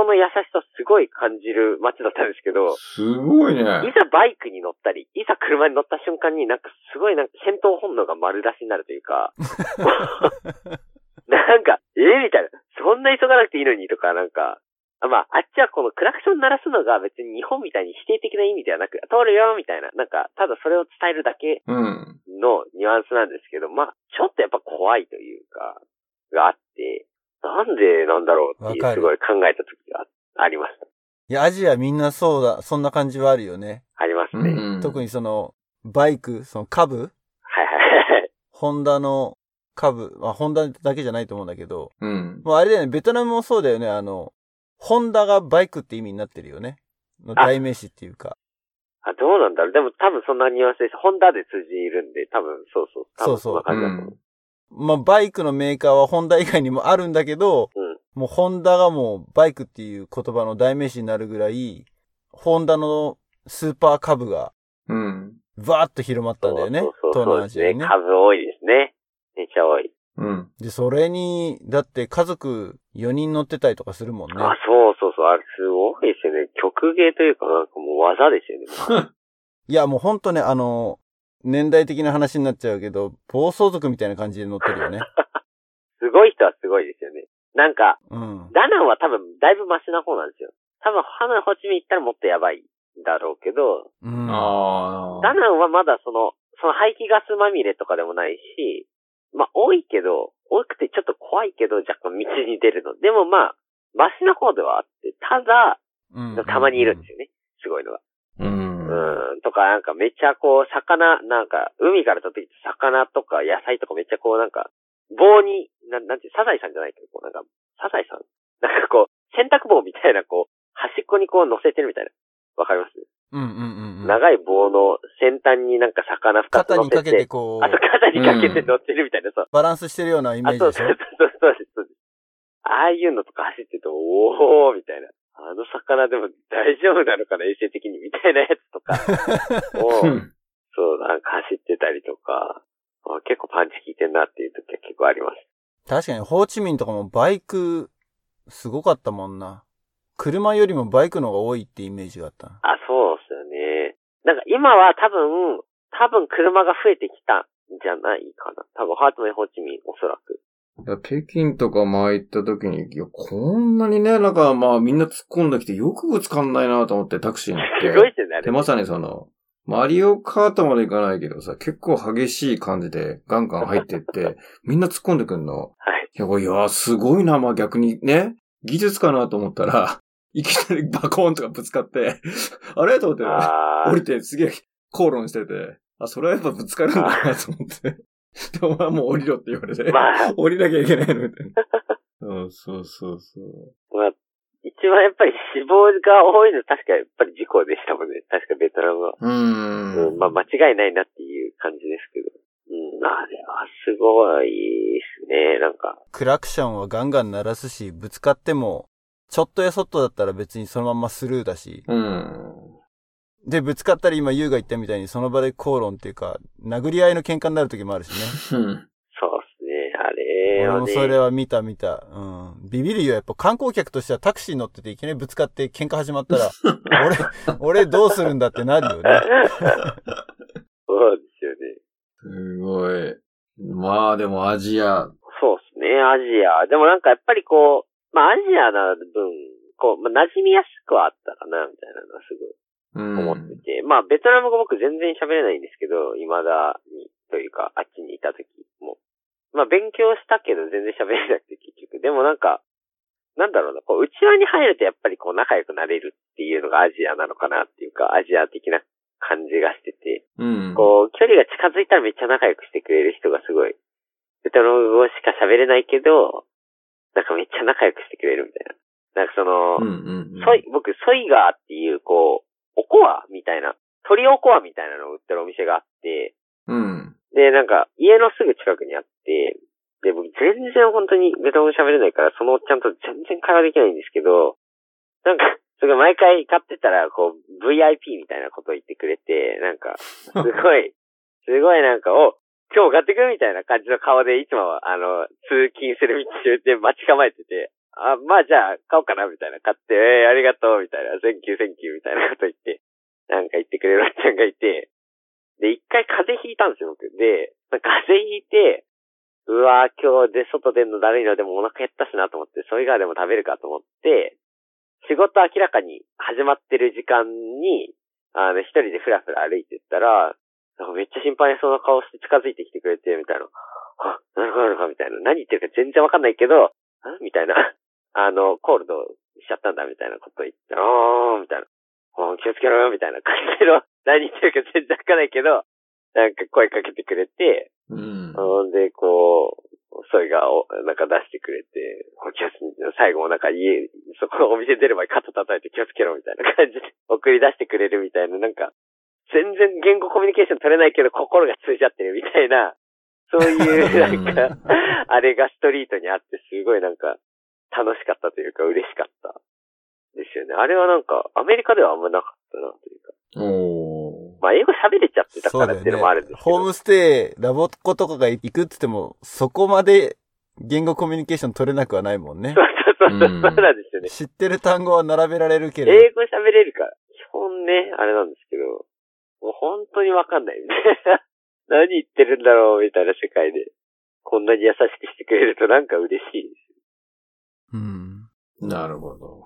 その優しさすごい感じる街だったんですけどー。、すごいね。いざバイクに乗ったり、いざ車に乗った瞬間になんかすごいなんか戦闘本能が丸出しになるというか、なんか、えー、みたいな。そんな急がなくていいのにとか、なんか、あまあ、あっちはこのクラクション鳴らすのが別に日本みたいに否定的な意味ではなく、通るよみたいな、なんか、ただそれを伝えるだけうん。のニュアンスなんですけど、まあ、ちょっとやっぱ怖いというか、があって、なんでなんだろうっていうわかるすごい考えた時がありました。いや、アジアみんなそうだ、そんな感じはあるよね。ありますね。うん。特にその、バイク、その株はいはいはい。ホンダの株、まあ、ホンダだけじゃないと思うんだけど、うん。もうあれだよね、ベトナムもそうだよね、あの、ホンダがバイクって意味になってるよね。のあ代名詞っていうか。あ、どうなんだろう。でも多分そんなニュアンスです。ホンダで通じるんで、多分そうそう。そうそうんな感じだと思う。まあ、バイクのメーカーはホンダ以外にもあるんだけど、うんもうホンダがもうバイクっていう言葉の代名詞になるぐらい、ホンダのスーパー株がうん。バーッと広まったんだよねそう。そう東そうですね。南アジアにね。数多いですね。めっちゃ多い。うん。で、それに、だって家族4人乗ってたりとかするもんね。あ、そうそうそう。あれすごいですよね。曲芸というかなんかもう技ですよね。いや、もうほんとね、あの、年代的な話になっちゃうけど、暴走族みたいな感じで乗ってるよね。すごい人はすごいですよね。なんか、うん。ダナンは多分だいぶマシな方なんですよ。多分ハノイ、ホーチミン行ったらもっとやばいだろうけど、うん。ダナンはまだその、その排気ガスまみれとかでもないし、まあ多いけど、多くてちょっと怖いけど若干道に出るの。でもまあ、マシな方ではあって、ただ、うんたまにいるんですよね。すごいのが。うん。かなんかめっちゃこう、魚、なんか、海から取ってきた魚とか野菜とかめっちゃこうなんか、棒に、なん、なんていう、サザエさんじゃないけど、こうなんか、サザエさんなんかこう、洗濯棒みたいなこう、端っこにこう乗せてるみたいな。わかります、うんうんうんうん。長い棒の先端になんか魚二つ乗せて。肩にかけてこあとう、肩にかけて乗ってるみたいな、そう。バランスしてるようなイメあ、そうージでしょ？そうそうそうです、そうです。ああいうのとか走ってると、おーみたいな。あの魚でも大丈夫なのかな、衛生的にみたいなやつとか を、うんそう、なんか走ってたりとか、あ結構パンチ効いてんなっていう時は結構あります。確かに、ホーチミンとかもバイク、すごかったもんな。車よりもバイクの方が多いってイメージがあったな。あ、そうですよね。なんか今は多分、多分車が増えてきたんじゃないかな。多分ハートメイホーチミン、おそらく。いや北京とか前行った時に、いや、こんなにね、なんかまあみんな突っ込んできてよくぶつかんないなと思ってタクシーに乗って。すごいですよね、あれ。で、まさにその、マリオカートまで行かないけどさ、結構激しい感じでガンガン入ってって、みんな突っ込んでくんの。はい。いや、いや、すごいな、まあ逆にね、技術かなと思ったら、いきなりバコーンとかぶつかって、あれ？と思って、降りてすげえ口論してて、あ、それはやっぱぶつかるんだなと思って。で、お前もう降りろって言われて、まあ、降りなきゃいけないのみたいな。そうそうそうそう。まあ、一番やっぱり死亡が多いの確かやっぱり事故でしたもんね。確かベトナムは。うーん。うん、まあ間違いないなっていう感じですけど。うん、あれはすごいですね、なんか。クラクションはガンガン鳴らすし、ぶつかっても、ちょっとやそっとだったら別にそのままスルーだし。うん。で、ぶつかったり今、ユウが言ったみたいにその場で口論っていうか、殴り合いの喧嘩になる時もあるしね。うん。そうですね、あれ俺はね。もそれは見た見た。うん。ビビるよ。やっぱ観光客としてはタクシー乗ってていきなりぶつかって喧嘩始まったら、俺、俺どうするんだってなるよね。そうですよね。すごい。まあでもアジア、そうですね、アジア。でもなんかやっぱりこう、まあアジアな分、こう、まあ、馴染みやすくはあったかな、みたいなのはすごいうん。思ってて。まあベトナム語僕全然喋れないんですけど、未だに、というか、あっちにいた時も。まあ勉強したけど全然喋れなくて結局。でもなんか、なんだろうな、こう、内輪に入るとやっぱりこう仲良くなれるっていうのがアジアなのかなっていうか、アジア的な感じがしてて。うん。こう、距離が近づいたらめっちゃ仲良くしてくれる人がすごい、ベトナム語しか喋れないけど、なんかめっちゃ仲良くしてくれるみたいな。なんかその、うんうんうん。ソイ、僕、ソイガーっていう、こう、おこわみたいな、鳥おこわみたいなのを売ってるお店があって、うん。で、なんか、家のすぐ近くにあって、で、僕、全然本当にベトナム語喋れないから、そのおっちゃんと全然会話できないんですけど、なんか、それ毎回買ってたら、こう、VIP みたいなことを言ってくれて、なんか、すごい、すごいなんか、お、今日買ってくみたいな感じの顔で、いつもは、あの、通勤する道中で待ち構えてて、あ、まあじゃあ、買おうかな、みたいな。買って、えー、ありがとう、みたいな。 Thank you、Thank you、みたいなこと言って、なんか言ってくれるおっちゃんがいて、で、一回風邪ひいたんですよ、僕。で、風邪ひいて、うわー今日で外出んのだるいのでもお腹減ったしなと思って、それ以外でも食べるかと思って、仕事明らかに始まってる時間に、あの、一人でふらふら歩いてったら、なんかめっちゃ心配そうな顔して近づいてきてくれて、みたいな。あ、なるほど、なるほど、みたいな。何言ってるか全然わかんないけど、みたいな。あの、コールドしちゃったんだ、みたいなこと言って、あー、みたいな。あー気をつけろよ、みたいな感じの、何言ってるか全然わかんないけど、なんか声かけてくれて、うん。で、こう、それがお、なんか出してくれて、気をつ最後もなんか家、そこのお店出る前に肩叩いて気をつけろみたいな感じで 送り出してくれるみたいな、なんか、全然言語コミュニケーション取れないけど心が通じ合ってるみたいな、そういう、なんか、あれがストリートにあって、すごいなんか、楽しかったというか、嬉しかった。ですよね。あれはなんか、アメリカではあんまなかったな、というか。まあ、英語喋れちゃってたからっていうのもあるんねです。けど。ホームステイ、ラボっ子とかが行くって言っても、そこまで言語コミュニケーション取れなくはないもんねそ。うそうそう、うんそうなんですよね。知ってる単語は並べられるけれ英語喋れるから。基本ね、あれなんですけど、もう本当にわかんないみたいな。何言ってるんだろうみたいな世界で。こんなに優しくしてくれるとなんか嬉しいです。ど。うん。なるほど。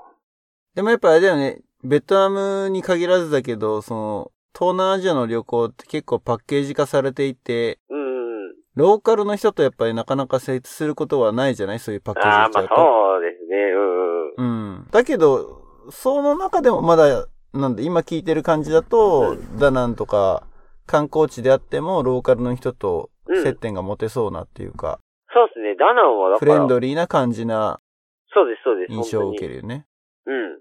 でもやっぱあれだよね、ベトナムに限らずだけど、その、東南アジアの旅行って結構パッケージ化されていて、うんうん。ローカルの人とやっぱりなかなか成立することはないじゃない？そういうパッケージああ、まあ。そうですね。うんうん。うん。だけど、その中でもまだ、なんで今聞いてる感じだと、ダナンとか観光地であってもローカルの人と接点が持てそうなっていうか、そうですね。ダナンはだから、フレンドリーな感じなそうです、そうです。印象を受ける。るよね。うん。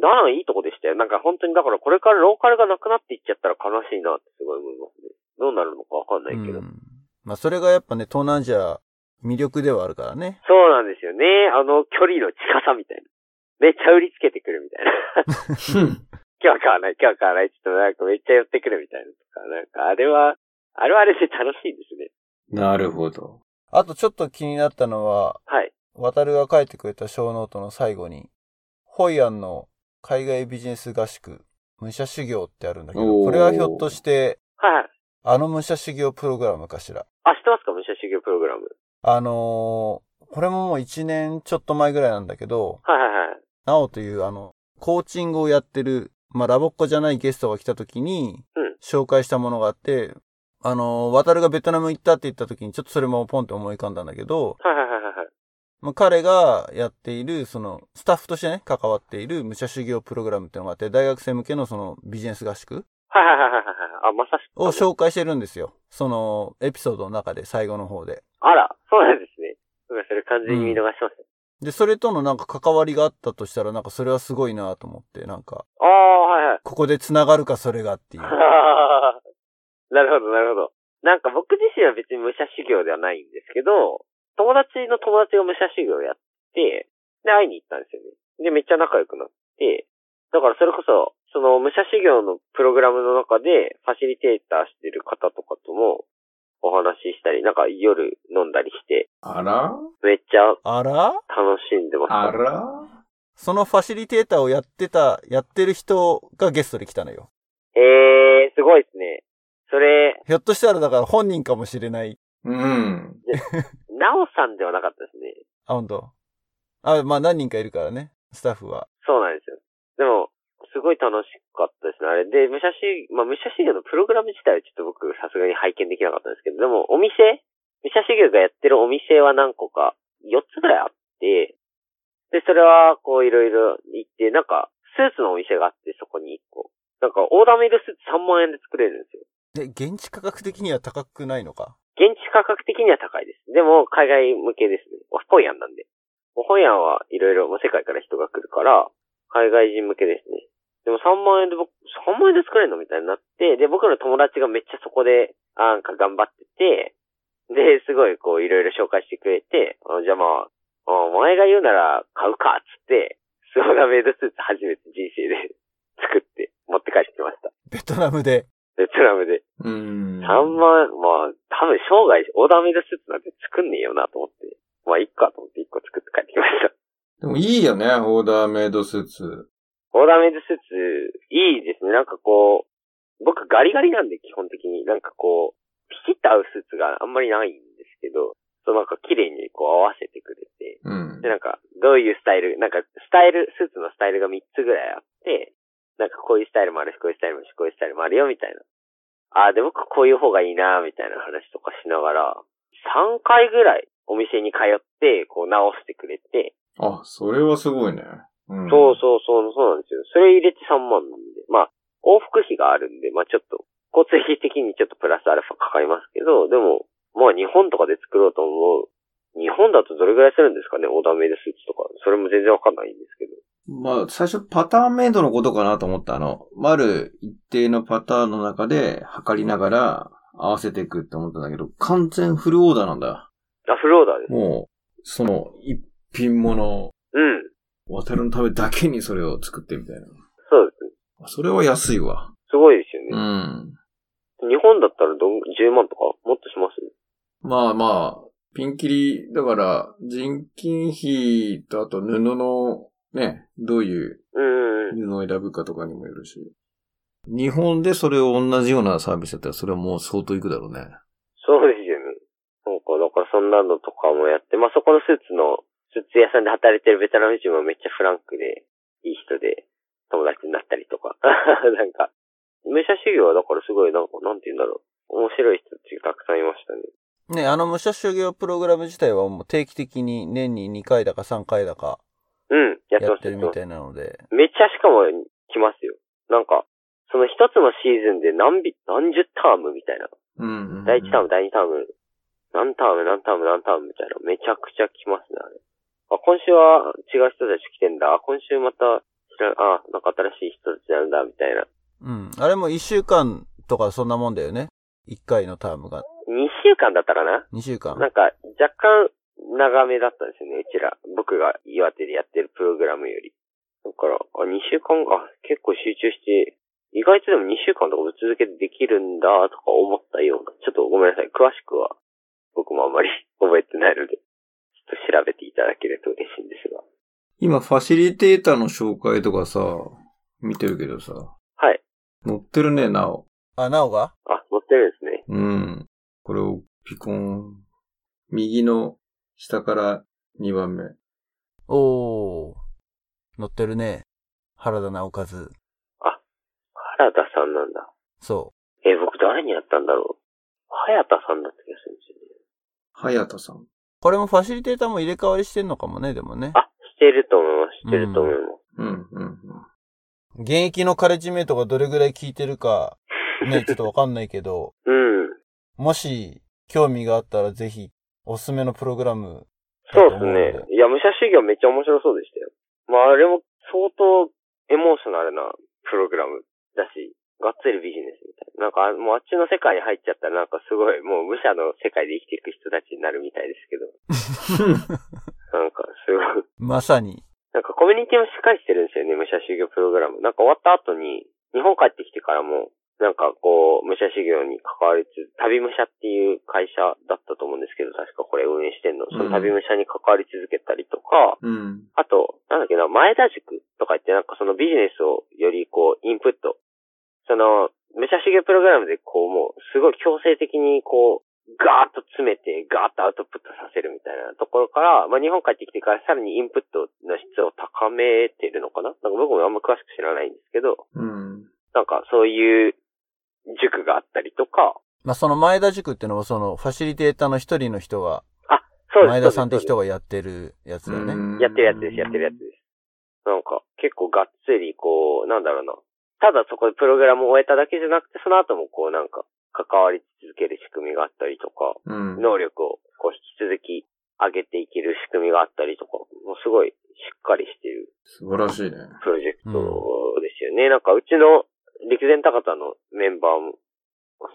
ダナンいいとこでしたよ。なんか本当にだからこれからローカルがなくなっていっちゃったら悲しいなってすごい思いますね。どうなるのかわかんなういけど。ん。まあそれがやっぱね、東南アジア魅力ではあるからね。そうなんですよね。あの距離の近さみたいな。めっちゃ売りつけてくるみたいな。今日は買わない、今日は買わないって言ってもなんかめっちゃ寄ってくるみたいなとか、なんかあれは、あれはあれで楽しいですね。なるほど。あとちょっと気になったのは、はい。渡るが書いてくれた小ノートの最後に、ホイアンの海外ビジネス合宿、武者修行ってあるんだけど、これはひょっとして、はいはい。あの武者修行プログラムかしら？あ、知ってますか？武者修行プログラム。あのー、これももう1年ちょっと前ぐらいなんだけど、はいはいはい。なおというあの、コーチングをやってる、まあ、ラボっ子じゃないゲストが来た時にうん、紹介したものがあって、あのー、渡るがベトナム行ったって言った時にちょっとそれもポンって思い浮かんだんだけど、はいはいはいはいはい。まあ、彼がやっている、その、スタッフとしてね、関わっている武者修行プログラムっていうのがあって、大学生向けのそのビジネス合宿はいはいはいはいはい。あ、まさしく。を紹介してるんですよ。その、エピソードの中で、最後の方で。あら、そうなんですね。それ完全に見逃しました。で、それとのなんか関わりがあったとしたら、なんかそれはすごいなと思って、なんか、ああ、はいはい。ここで繋がるかそれがっていう。なるほど、なるほど。なんか僕自身は別に武者修行ではないんですけど、友達の友達が武者修行をやって、で、会いに行ったんですよね。で、めっちゃ仲良くなって、だからそれこそ、その武者修行のプログラムの中で、ファシリテーターしてる方とかとも、お話ししたり、なんか夜飲んだりして、あら？めっちゃあら？楽しんでます。あら？そのファシリテーターをやってた、やってる人がゲストで来たのよ。えー、すごいですね。それ、ひょっとしたらだから本人かもしれない。うん。なおさんではなかったですね。あ、本当？あ、まあ何人かいるからね、スタッフは。そうなんですよ。でも、すごい楽しかったですね。あれで、武者修、まあ、武者修行のプログラム自体はちょっと僕さすがに拝見できなかったんですけど、でもお店、武者修行がやってるお店は何個か、4つぐらいあって、で、それはこういろいろ行って、なんか、スーツのお店があって、そこに1個。なんか、オーダーメイドスーツ3万円で作れるんですよ。で、現地価格的には高くないのか？現地価格的には高いです。でも、海外向けですね。ホイアンなんで。ホイアンはいろいろ、もう世界から人が来るから、海外人向けですね。でも3万円で僕、3万円で作れるのみたいになって、で、僕の友達がめっちゃそこで、あなんか頑張ってて、で、すごいこういろいろ紹介してくれて、あじゃあまあ、あお前が言うなら買うか、つって、スオーダーメイドスーツ初めて人生で 作って持って帰ってきました。ベトナムで。ベトナムで。うん。3万、まあ、多分生涯オーダーメイドスーツなんて作んねえよなと思って。まあ、いっかと思って1個作って帰ってきました。でもいいよね、オーダーメイドスーツ。オーダーメイドスーツ、いいですね。なんかこう、僕ガリガリなんで基本的に。なんかこう、ピシッと合うスーツがあんまりないんですけど、そうなんか綺麗にこう合わせてくれて。うんで、。なんか、どういうスタイル、なんか、スタイル、スーツのスタイルが3つぐらいあって、なんかこういうスタイルもあるし、こういうスタイルもあるし、こういうスタイルもあるよ、みたいな。ああ、で、僕こういう方がいいな、みたいな話とかしながら、3回ぐらいお店に通って、こう直してくれて、あ、それはすごいね。うん、そうそうそう、そうなんですよ。それ入れて3万なんで、まあ、往復費があるんで、まあちょっと、交通費的にちょっとプラスアルファかかりますけど、でも、まあ日本とかで作ろうと思う。日本だとどれぐらいするんですかね、オーダーメイドスーツとか。それも全然わかんないんですけど。まあ、最初パターンメイドのことかなと思った。あの、ある一定のパターンの中で測りながら合わせていくって思ったんだけど、完全フルオーダーなんだ。あ、フルオーダーです。もう、その一品物、うん。渡るのためだけにそれを作ってみたいな。そうですね。それは安いわ。すごいですようね。ん。日本だったらどん、10万とかもっとします？まあまあ、ピンキリ、だから、人件費とあと布の、ね、どういううんうん。布を選ぶかとかにもよるし。日本でそれを同じようなサービスだったら、それはもう相当いくだろうね。そうですよね。そうか、だからそんなのとかもやって、まあそこのスーツの、スーツ屋さんで働いてるベトナム人もめっちゃフランクで、いい人なんか、武者修行はだからすごい、なんか、なんて言うんだろう。面白い人たちがたくさんいましたね。ね、あの武者修行プログラム自体はもう定期的に年に2回だか3回だかうん、やってるみたいなので。めっちゃしかも来ますよ。なんか、その一つのシーズンで何び、何十タームみたいな。うん。第1ターム、第2ターム、何ターム、何ターム、何タームみたいな。めちゃくちゃ来ますね、あれ。あ、今週は違う人たち来てんだ。あ、今週また、あ、なんか新しい人たちなんだ、みたいな。うん。あれも1週間とかそんなもんだよね。1回のタームが。2週間だったかな？2週間。なんか、若干長めだったんですよね、うちら。僕が岩手でやってるプログラムより。だから、あ、2週間、あ、結構集中して、意外とでも2週間とか続けてできるんだ、とか思ったような。ちょっとごめんなさい。詳しくは、僕もあんまり 覚えてないので、調べていただけると嬉しいんですが。今、ファシリテーターの紹介とかさ、見てるけどさ、はい。載ってるね、なお。あ、なおが？あ、載ってるんですね。うん。これをピコーン。右の下から2番目。おー。乗ってるね。原田直和。原田さんなんだ。そえ、僕誰にやったんだろう。早田さんだった気がするんですよね。早田さん。う。これもファシリテーターも入れ替わりしてんのかもね、でもね。あ、してると思います。してると思います。うん、うん、現役のカレッジメイトがどれぐらい聞いてるか、ね、ちょっとわかんないけど、うん。もし興味があったらぜひ、おすすめのプログラムそうです。ね。いや、武者修行めっちゃ面白そうでしたよ。まあ、あれも相当エモーショナルなプログラムだし、がっつりビジネスみたいな。なんか、あもうあっちの世界に入っちゃったらなんかすごい、もう武者の世界で生きていく人たちになるみたいですけど。なんか、すごい。まさに。なんかコミュニティもしっかりしてるんですよね、武者修行プログラム。なんか終わった後に、日本帰ってきてからも、なんかこう、武者修行に関わりつつ、旅武者っていう会社だったと思うんですけど、確かこれ運営してんの。その旅武者に関わり続けたりとか、うん。あと、なんだっけな、前田塾とか言ってなんかそのビジネスをよりこう、インプット。その、武者修行プログラムでこう、もう、すごい強制的にこう、ガーッと詰めて、ガーッとアウトプットさせるみたいなところから、まあ日本帰ってきてからさらにインプットの質を高めてるのかな？なんか僕もあんま詳しく知らないんですけど、うん。なんかそういう塾があったりとか、まあ、その前田塾っていうのはそのファシリテーターの一人の人が、そうです。前田さんって人ががやってるやつだよね。やってるやつです、やってるやつです。なんか、結構がっつり、こう、なんだろうな。ただそこでプログラムを終えただけじゃなくて、その後もこうなんか、関わり続ける仕組みがあったりとか、うん。能力をこう引き続き上げていける仕組みがあったりとか、もうすごいしっかりしている素晴らしいね。プロジェクトですよね。なんかうちの陸前高田のメンバーも、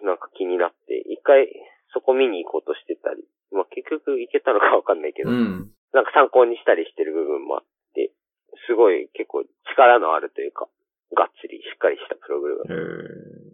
なんか気になって、一回そこ見に行こうとしてたり、まあ結局行けたのかわかんないけど、うん。なんか参考にしたりしてる部分もあって、すごい結構力のあるというか、がっつりしっかりしたプログラム。へ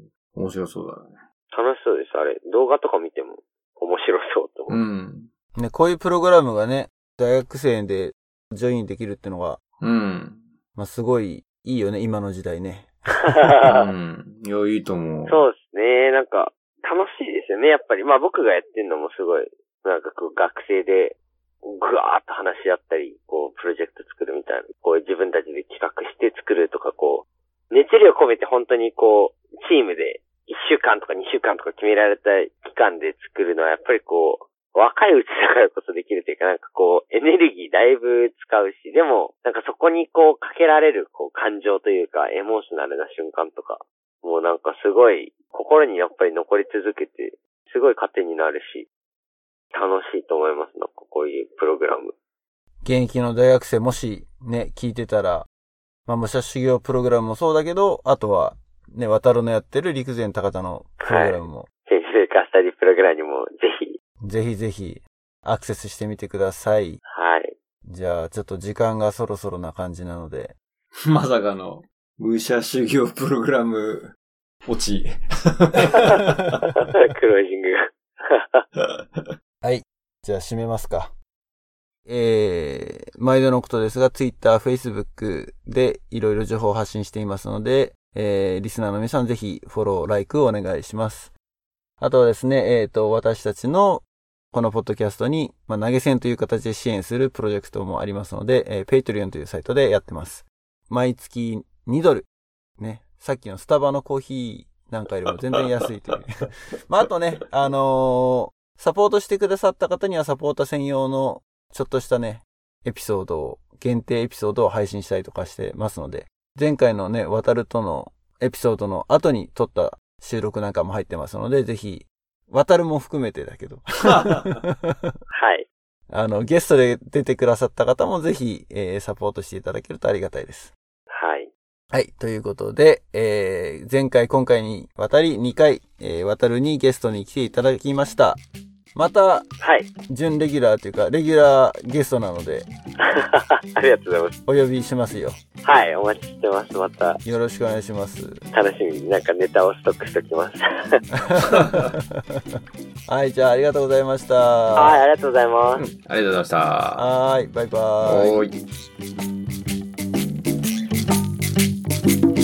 え。面白そうだね。楽しそうです、あれ。動画とか見ても面白そうと思う。うん。ね、こういうプログラムがね、大学生でジョインできるってのが、うん。まあ、すごいいいよね、今の時代ね。うん。いや、いいと思う。そうですね。なんか、楽しいですよね、やっぱり。まあ僕がやってるのもすごい、なんかこう学生で、ぐわーっと話し合ったり、こう、プロジェクト作るみたいな、こう自分たちで企画して作るとか、こう、熱量込めて本当にこう、チームで1週間とか2週間とか決められた期間で作るのは、やっぱりこう、若いうちだからこそできるというか、なんかこう、エネルギーだいぶ使うし、でも、なんかそこにこう、かけられる、こう、感情というか、エモーショナルな瞬間とか、もうなんかすごい、心にやっぱり残り続けて、すごい糧になるし、楽しいと思います。なんかこういうプログラム。現役の大学生もしね、聞いてたら、まあ、武者修行プログラムもそうだけど、あとは、ね、渡るのやってる陸前高田のプログラムも、編集カスタディプログラムにもぜひ、ぜひぜひアクセスしてみてください。はい。じゃあ、ちょっと時間がそろそろな感じなので、まさかの、武者修行プログラム、落ち。クロージングが。じゃあ締めますか。えー、毎度のことですが、Twitter、Facebook でいろいろ情報を発信していますので、えー、リスナーの皆さんぜひフォロー、ライクをお願いします。あとはですね、えっ、と、私たちのこのポッドキャストに、まあ、投げ銭という形で支援するプロジェクトもありますので、えー、Patreon というサイトでやってます。毎月2ドル、ね、さっきのスタバのコーヒーなんかよりも全然安いという。まあ、あとね、あのーサポートしてくださった方にはサポーター専用のちょっとしたね、エピソードを、限定エピソードを配信したりとかしてますので、前回のね、渡るとのエピソードの後に撮った収録なんかも入ってますので、ぜひ、渡るも含めてだけど、はい。あの、ゲストで出てくださった方もぜひ、えーサポートしていただけるとありがたいです。はい。はい。ということで、えー、前回、今回にわたり2回、えー、渡るにゲストに来ていただきました。また、はい。準レギュラーというか、レギュラーゲストなので、ありがとうございます。お呼びしますよ。はい、お待ちしてます。また、よろしくお願いします。楽しみになんかネタをストックしておきます。はい、じゃあありがとうございました。はい、ありがとうございます。ありがとうございました。はい、バイバイ。おーい。